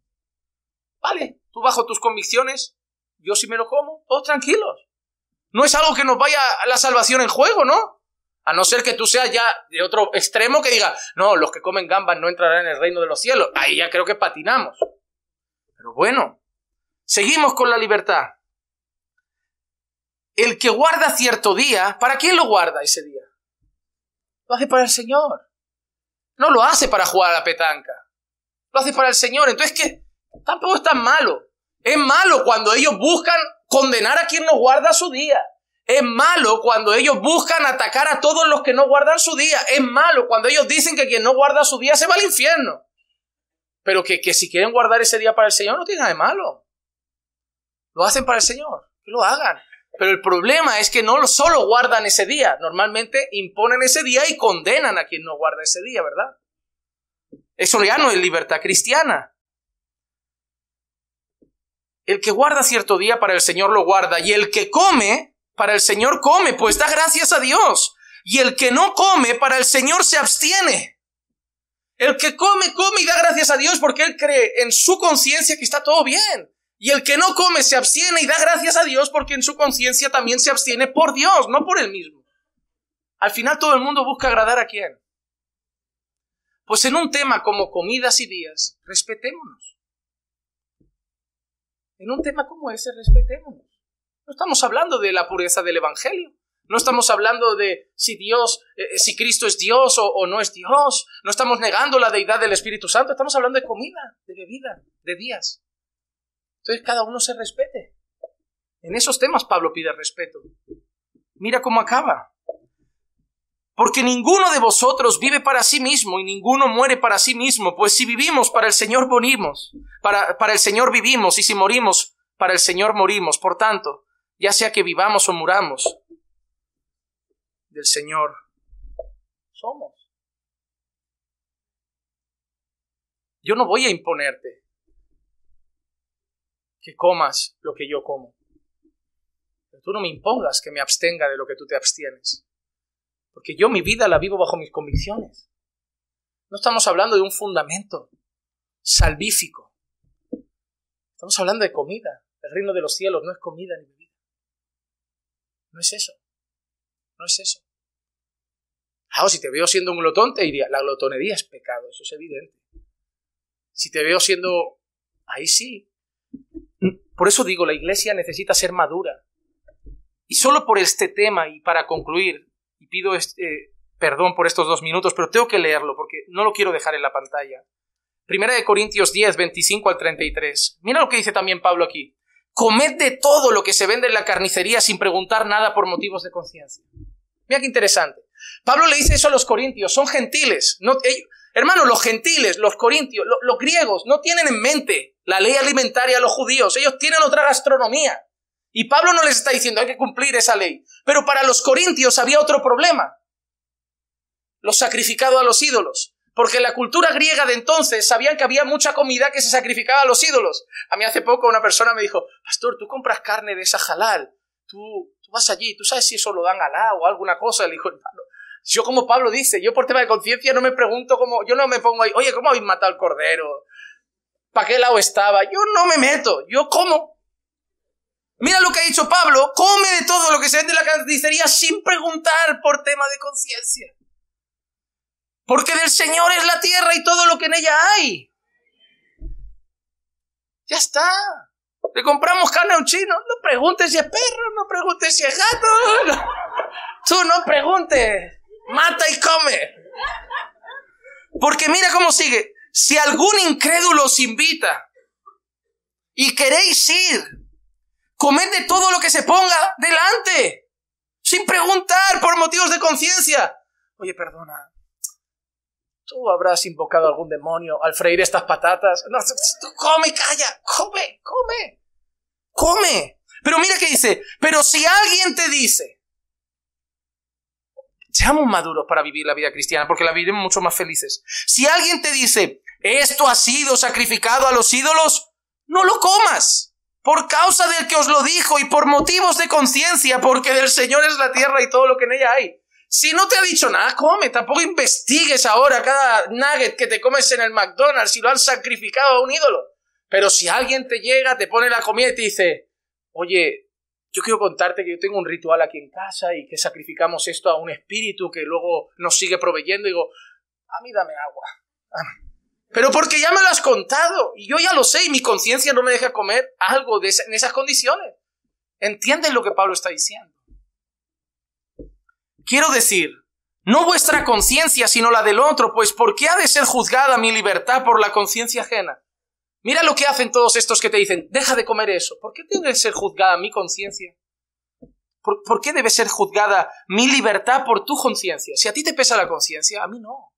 Vale, tú bajo tus convicciones, yo sí me lo como, todos tranquilos. No es algo que nos vaya a la salvación en juego, ¿no? A no ser que tú seas ya de otro extremo que diga, no, los que comen gambas no entrarán en el reino de los cielos. Ahí ya creo que patinamos. Pero bueno, seguimos con la libertad. El que guarda cierto día, ¿para quién lo guarda ese día? Lo hace para el Señor. No lo hace para jugar a la petanca. Lo hace para el Señor. Entonces, ¿qué? Tampoco es tan malo. Es malo cuando ellos buscan condenar a quien no guarda su día. Es malo cuando ellos buscan atacar a todos los que no guardan su día. Es malo cuando ellos dicen que quien no guarda su día se va al infierno. Pero que, que si quieren guardar ese día para el Señor no tiene nada de malo. Lo hacen para el Señor. Que lo hagan. Pero el problema es que no solo guardan ese día. Normalmente imponen ese día y condenan a quien no guarda ese día, ¿verdad? Eso ya no es libertad cristiana. El que guarda cierto día para el Señor lo guarda, y el que come para el Señor come, pues da gracias a Dios. Y el que no come para el Señor se abstiene. El que come, come y da gracias a Dios porque él cree en su conciencia que está todo bien. Y el que no come se abstiene y da gracias a Dios porque en su conciencia también se abstiene por Dios, no por él mismo. Al final todo el mundo busca agradar a quién. Pues en un tema como comidas y días, respetémonos en un tema como ese respetémonos. No estamos hablando de la pureza del Evangelio. No estamos hablando de si Dios, eh, eh, si Cristo es Dios o, o, no es Dios. No estamos negando la deidad del Espíritu Santo. Estamos hablando de comida, de bebida, de días. Entonces cada uno se respete. En esos temas Pablo pide respeto. Mira cómo acaba. Porque ninguno de vosotros vive para sí mismo y ninguno muere para sí mismo, pues si vivimos para el Señor morimos, para, para el Señor vivimos y si morimos, para el Señor morimos. Por tanto, ya sea que vivamos o muramos, del Señor somos. Yo no voy a imponerte que comas lo que yo como. Pero tú no me impongas que me abstenga de lo que tú te abstienes. Porque yo mi vida la vivo bajo mis convicciones. No estamos hablando de un fundamento salvífico. Estamos hablando de comida. El reino de los cielos no es comida ni bebida. No es eso. No es eso. Claro, si te veo siendo un glotón, te diría, la glotonería es pecado, eso es evidente. Si te veo siendo... Ahí sí. Por eso digo, la iglesia necesita ser madura. Y solo por este tema, y para concluir, y pido este, perdón por estos dos minutos, pero tengo que leerlo porque no lo quiero dejar en la pantalla. Primera de Corintios 10, 25 al 33. Mira lo que dice también Pablo aquí. Comed de todo lo que se vende en la carnicería sin preguntar nada por motivos de conciencia. Mira qué interesante. Pablo le dice eso a los corintios, son gentiles. No, hermano, los gentiles, los corintios, los griegos, no tienen en mente la ley alimentaria de los judíos, ellos tienen otra gastronomía. Y Pablo no les está diciendo hay que cumplir esa ley. Pero para los corintios había otro problema. Los sacrificados a los ídolos. Porque en la cultura griega de entonces sabían que había mucha comida que se sacrificaba a los ídolos. A mí hace poco una persona me dijo, Pastor, tú compras carne de esa halal. Tú, tú vas allí, tú sabes si eso lo dan alá o alguna cosa. Le dijo, hermano, yo como Pablo dice, yo por tema de conciencia no me pregunto cómo, yo no me pongo ahí, oye, ¿cómo habéis matado al cordero? ¿Para qué lado estaba? Yo no me meto, yo como. Mira lo que ha dicho Pablo, come de todo lo que se vende en la carnicería sin preguntar por tema de conciencia. Porque del Señor es la tierra y todo lo que en ella hay. Ya está. Le compramos carne a un chino. No preguntes si es perro, no preguntes si es gato. Tú no preguntes. Mata y come. Porque mira cómo sigue. Si algún incrédulo os invita y queréis ir, Comed de todo lo que se ponga delante, sin preguntar por motivos de conciencia. Oye, perdona, tú habrás invocado a algún demonio al freír estas patatas. No, come, calla, come, come, come. Pero mira que dice, pero si alguien te dice, seamos maduros para vivir la vida cristiana, porque la viviremos mucho más felices. Si alguien te dice, esto ha sido sacrificado a los ídolos, no lo comas por causa del que os lo dijo y por motivos de conciencia, porque del Señor es la tierra y todo lo que en ella hay. Si no te ha dicho nada, come, tampoco investigues ahora cada nugget que te comes en el McDonald's si lo han sacrificado a un ídolo. Pero si alguien te llega, te pone la comida y te dice, oye, yo quiero contarte que yo tengo un ritual aquí en casa y que sacrificamos esto a un espíritu que luego nos sigue proveyendo, y digo, a mí dame agua. Pero porque ya me lo has contado y yo ya lo sé y mi conciencia no me deja comer algo en esas condiciones. ¿Entienden lo que Pablo está diciendo? Quiero decir, no vuestra conciencia, sino la del otro, pues ¿por qué ha de ser juzgada mi libertad por la conciencia ajena? Mira lo que hacen todos estos que te dicen, deja de comer eso. ¿Por qué tiene que ser juzgada mi conciencia? ¿Por, ¿Por, qué debe ser juzgada mi libertad por tu conciencia? Si a ti te pesa la conciencia, a mí no.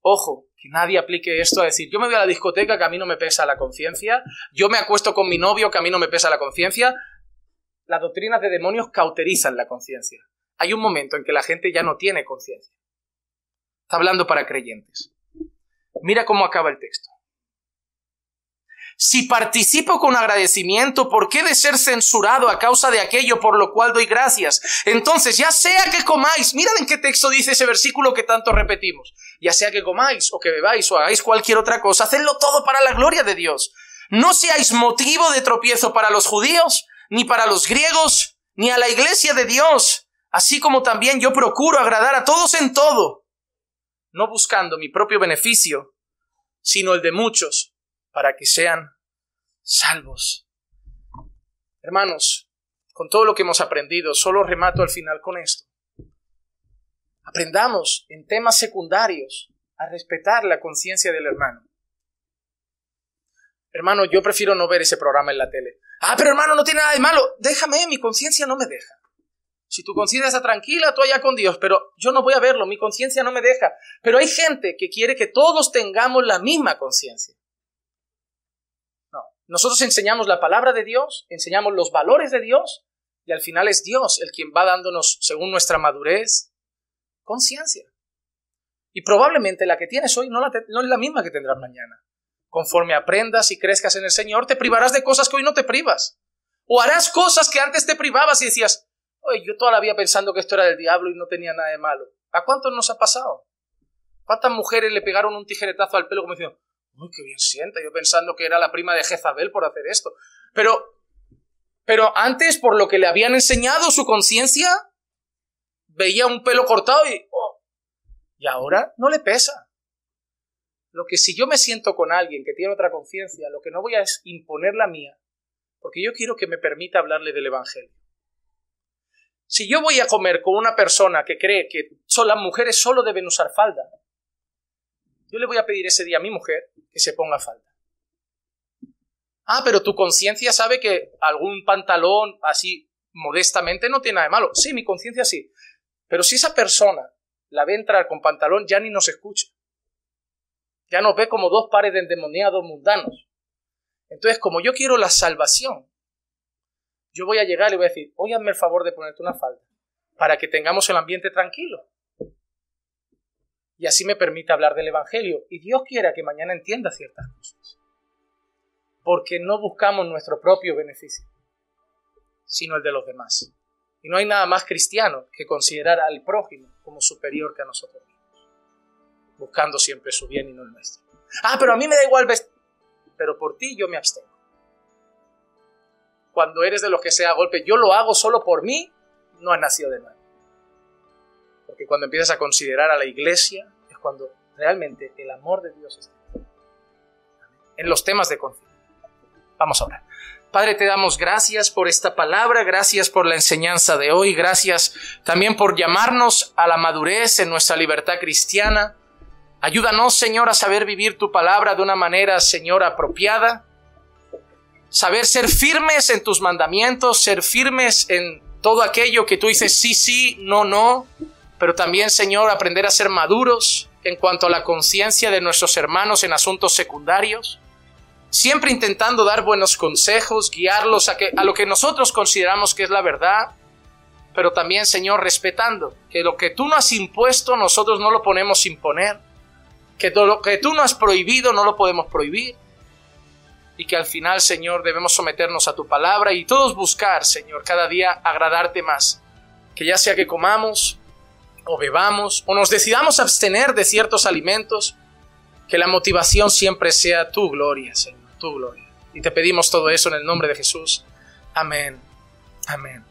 Ojo, que nadie aplique esto a decir, yo me voy a la discoteca que a mí no me pesa la conciencia, yo me acuesto con mi novio que a mí no me pesa la conciencia. Las doctrinas de demonios cauterizan la conciencia. Hay un momento en que la gente ya no tiene conciencia. Está hablando para creyentes. Mira cómo acaba el texto. Si participo con agradecimiento, ¿por qué de ser censurado a causa de aquello por lo cual doy gracias? Entonces, ya sea que comáis, mirad en qué texto dice ese versículo que tanto repetimos, ya sea que comáis o que bebáis o hagáis cualquier otra cosa, hacedlo todo para la gloria de Dios. No seáis motivo de tropiezo para los judíos, ni para los griegos, ni a la iglesia de Dios, así como también yo procuro agradar a todos en todo, no buscando mi propio beneficio, sino el de muchos para que sean salvos. Hermanos, con todo lo que hemos aprendido, solo remato al final con esto. Aprendamos en temas secundarios a respetar la conciencia del hermano. Hermano, yo prefiero no ver ese programa en la tele. Ah, pero hermano, no tiene nada de malo. Déjame, mi conciencia no me deja. Si tu conciencia está tranquila, tú allá con Dios, pero yo no voy a verlo, mi conciencia no me deja. Pero hay gente que quiere que todos tengamos la misma conciencia. No, nosotros enseñamos la palabra de Dios, enseñamos los valores de Dios, y al final es Dios el quien va dándonos, según nuestra madurez, conciencia. Y probablemente la que tienes hoy no, es la misma que tendrás mañana. Conforme aprendas y crezcas en el Señor, te privarás de cosas que hoy no te privas. O harás cosas que antes te privabas y decías, oye, yo toda la pensando que esto era del diablo y no tenía nada de malo. ¿A cuántos nos ha pasado? ¿Cuántas mujeres le pegaron un tijeretazo al pelo como diciendo, uy, qué bien sienta, yo pensando que era la prima de Jezabel por hacer esto? Pero, pero antes, por lo que le habían enseñado su conciencia, veía un pelo cortado y, oh, y ahora no le pesa. Lo que si yo me siento con alguien que tiene otra conciencia, lo que no voy a es imponer la mía, porque yo quiero que me permita hablarle del Evangelio. Si yo voy a comer con una persona que cree que las mujeres solo deben usar falda, yo le voy a pedir ese día a mi mujer que se ponga falda. Ah, pero tu conciencia sabe que algún pantalón así modestamente no tiene nada de malo. Sí, mi conciencia sí. Pero si esa persona la ve entrar con pantalón, ya ni nos escucha ya nos ve como dos pares de endemoniados mundanos. Entonces, como yo quiero la salvación, yo voy a llegar y voy a decir, oye, el favor de ponerte una falda, para que tengamos el ambiente tranquilo. Y así me permite hablar del Evangelio. Y Dios quiera que mañana entienda ciertas cosas. Porque no buscamos nuestro propio beneficio, sino el de los demás. Y no hay nada más cristiano que considerar al prójimo como superior que a nosotros buscando siempre su bien y no el nuestro. Ah, pero a mí me da igual vestir, pero por ti yo me abstengo. Cuando eres de los que sea golpe, yo lo hago solo por mí, no ha nacido de nada. Porque cuando empiezas a considerar a la iglesia, es cuando realmente el amor de Dios está en los temas de conciencia. Vamos a orar. Padre, te damos gracias por esta palabra, gracias por la enseñanza de hoy, gracias también por llamarnos a la madurez en nuestra libertad cristiana. Ayúdanos, Señor, a saber vivir tu palabra de una manera, Señor, apropiada. Saber ser firmes en tus mandamientos, ser firmes en todo aquello que tú dices sí, sí, no, no. Pero también, Señor, aprender a ser maduros en cuanto a la conciencia de nuestros hermanos en asuntos secundarios. Siempre intentando dar buenos consejos, guiarlos a, que, a lo que nosotros consideramos que es la verdad, pero también, Señor, respetando que lo que tú no has impuesto, nosotros no lo ponemos imponer que todo lo que tú no has prohibido no lo podemos prohibir. Y que al final, Señor, debemos someternos a tu palabra y todos buscar, Señor, cada día agradarte más. Que ya sea que comamos o bebamos o nos decidamos abstener de ciertos alimentos, que la motivación siempre sea tu gloria, Señor, tu gloria. Y te pedimos todo eso en el nombre de Jesús. Amén. Amén.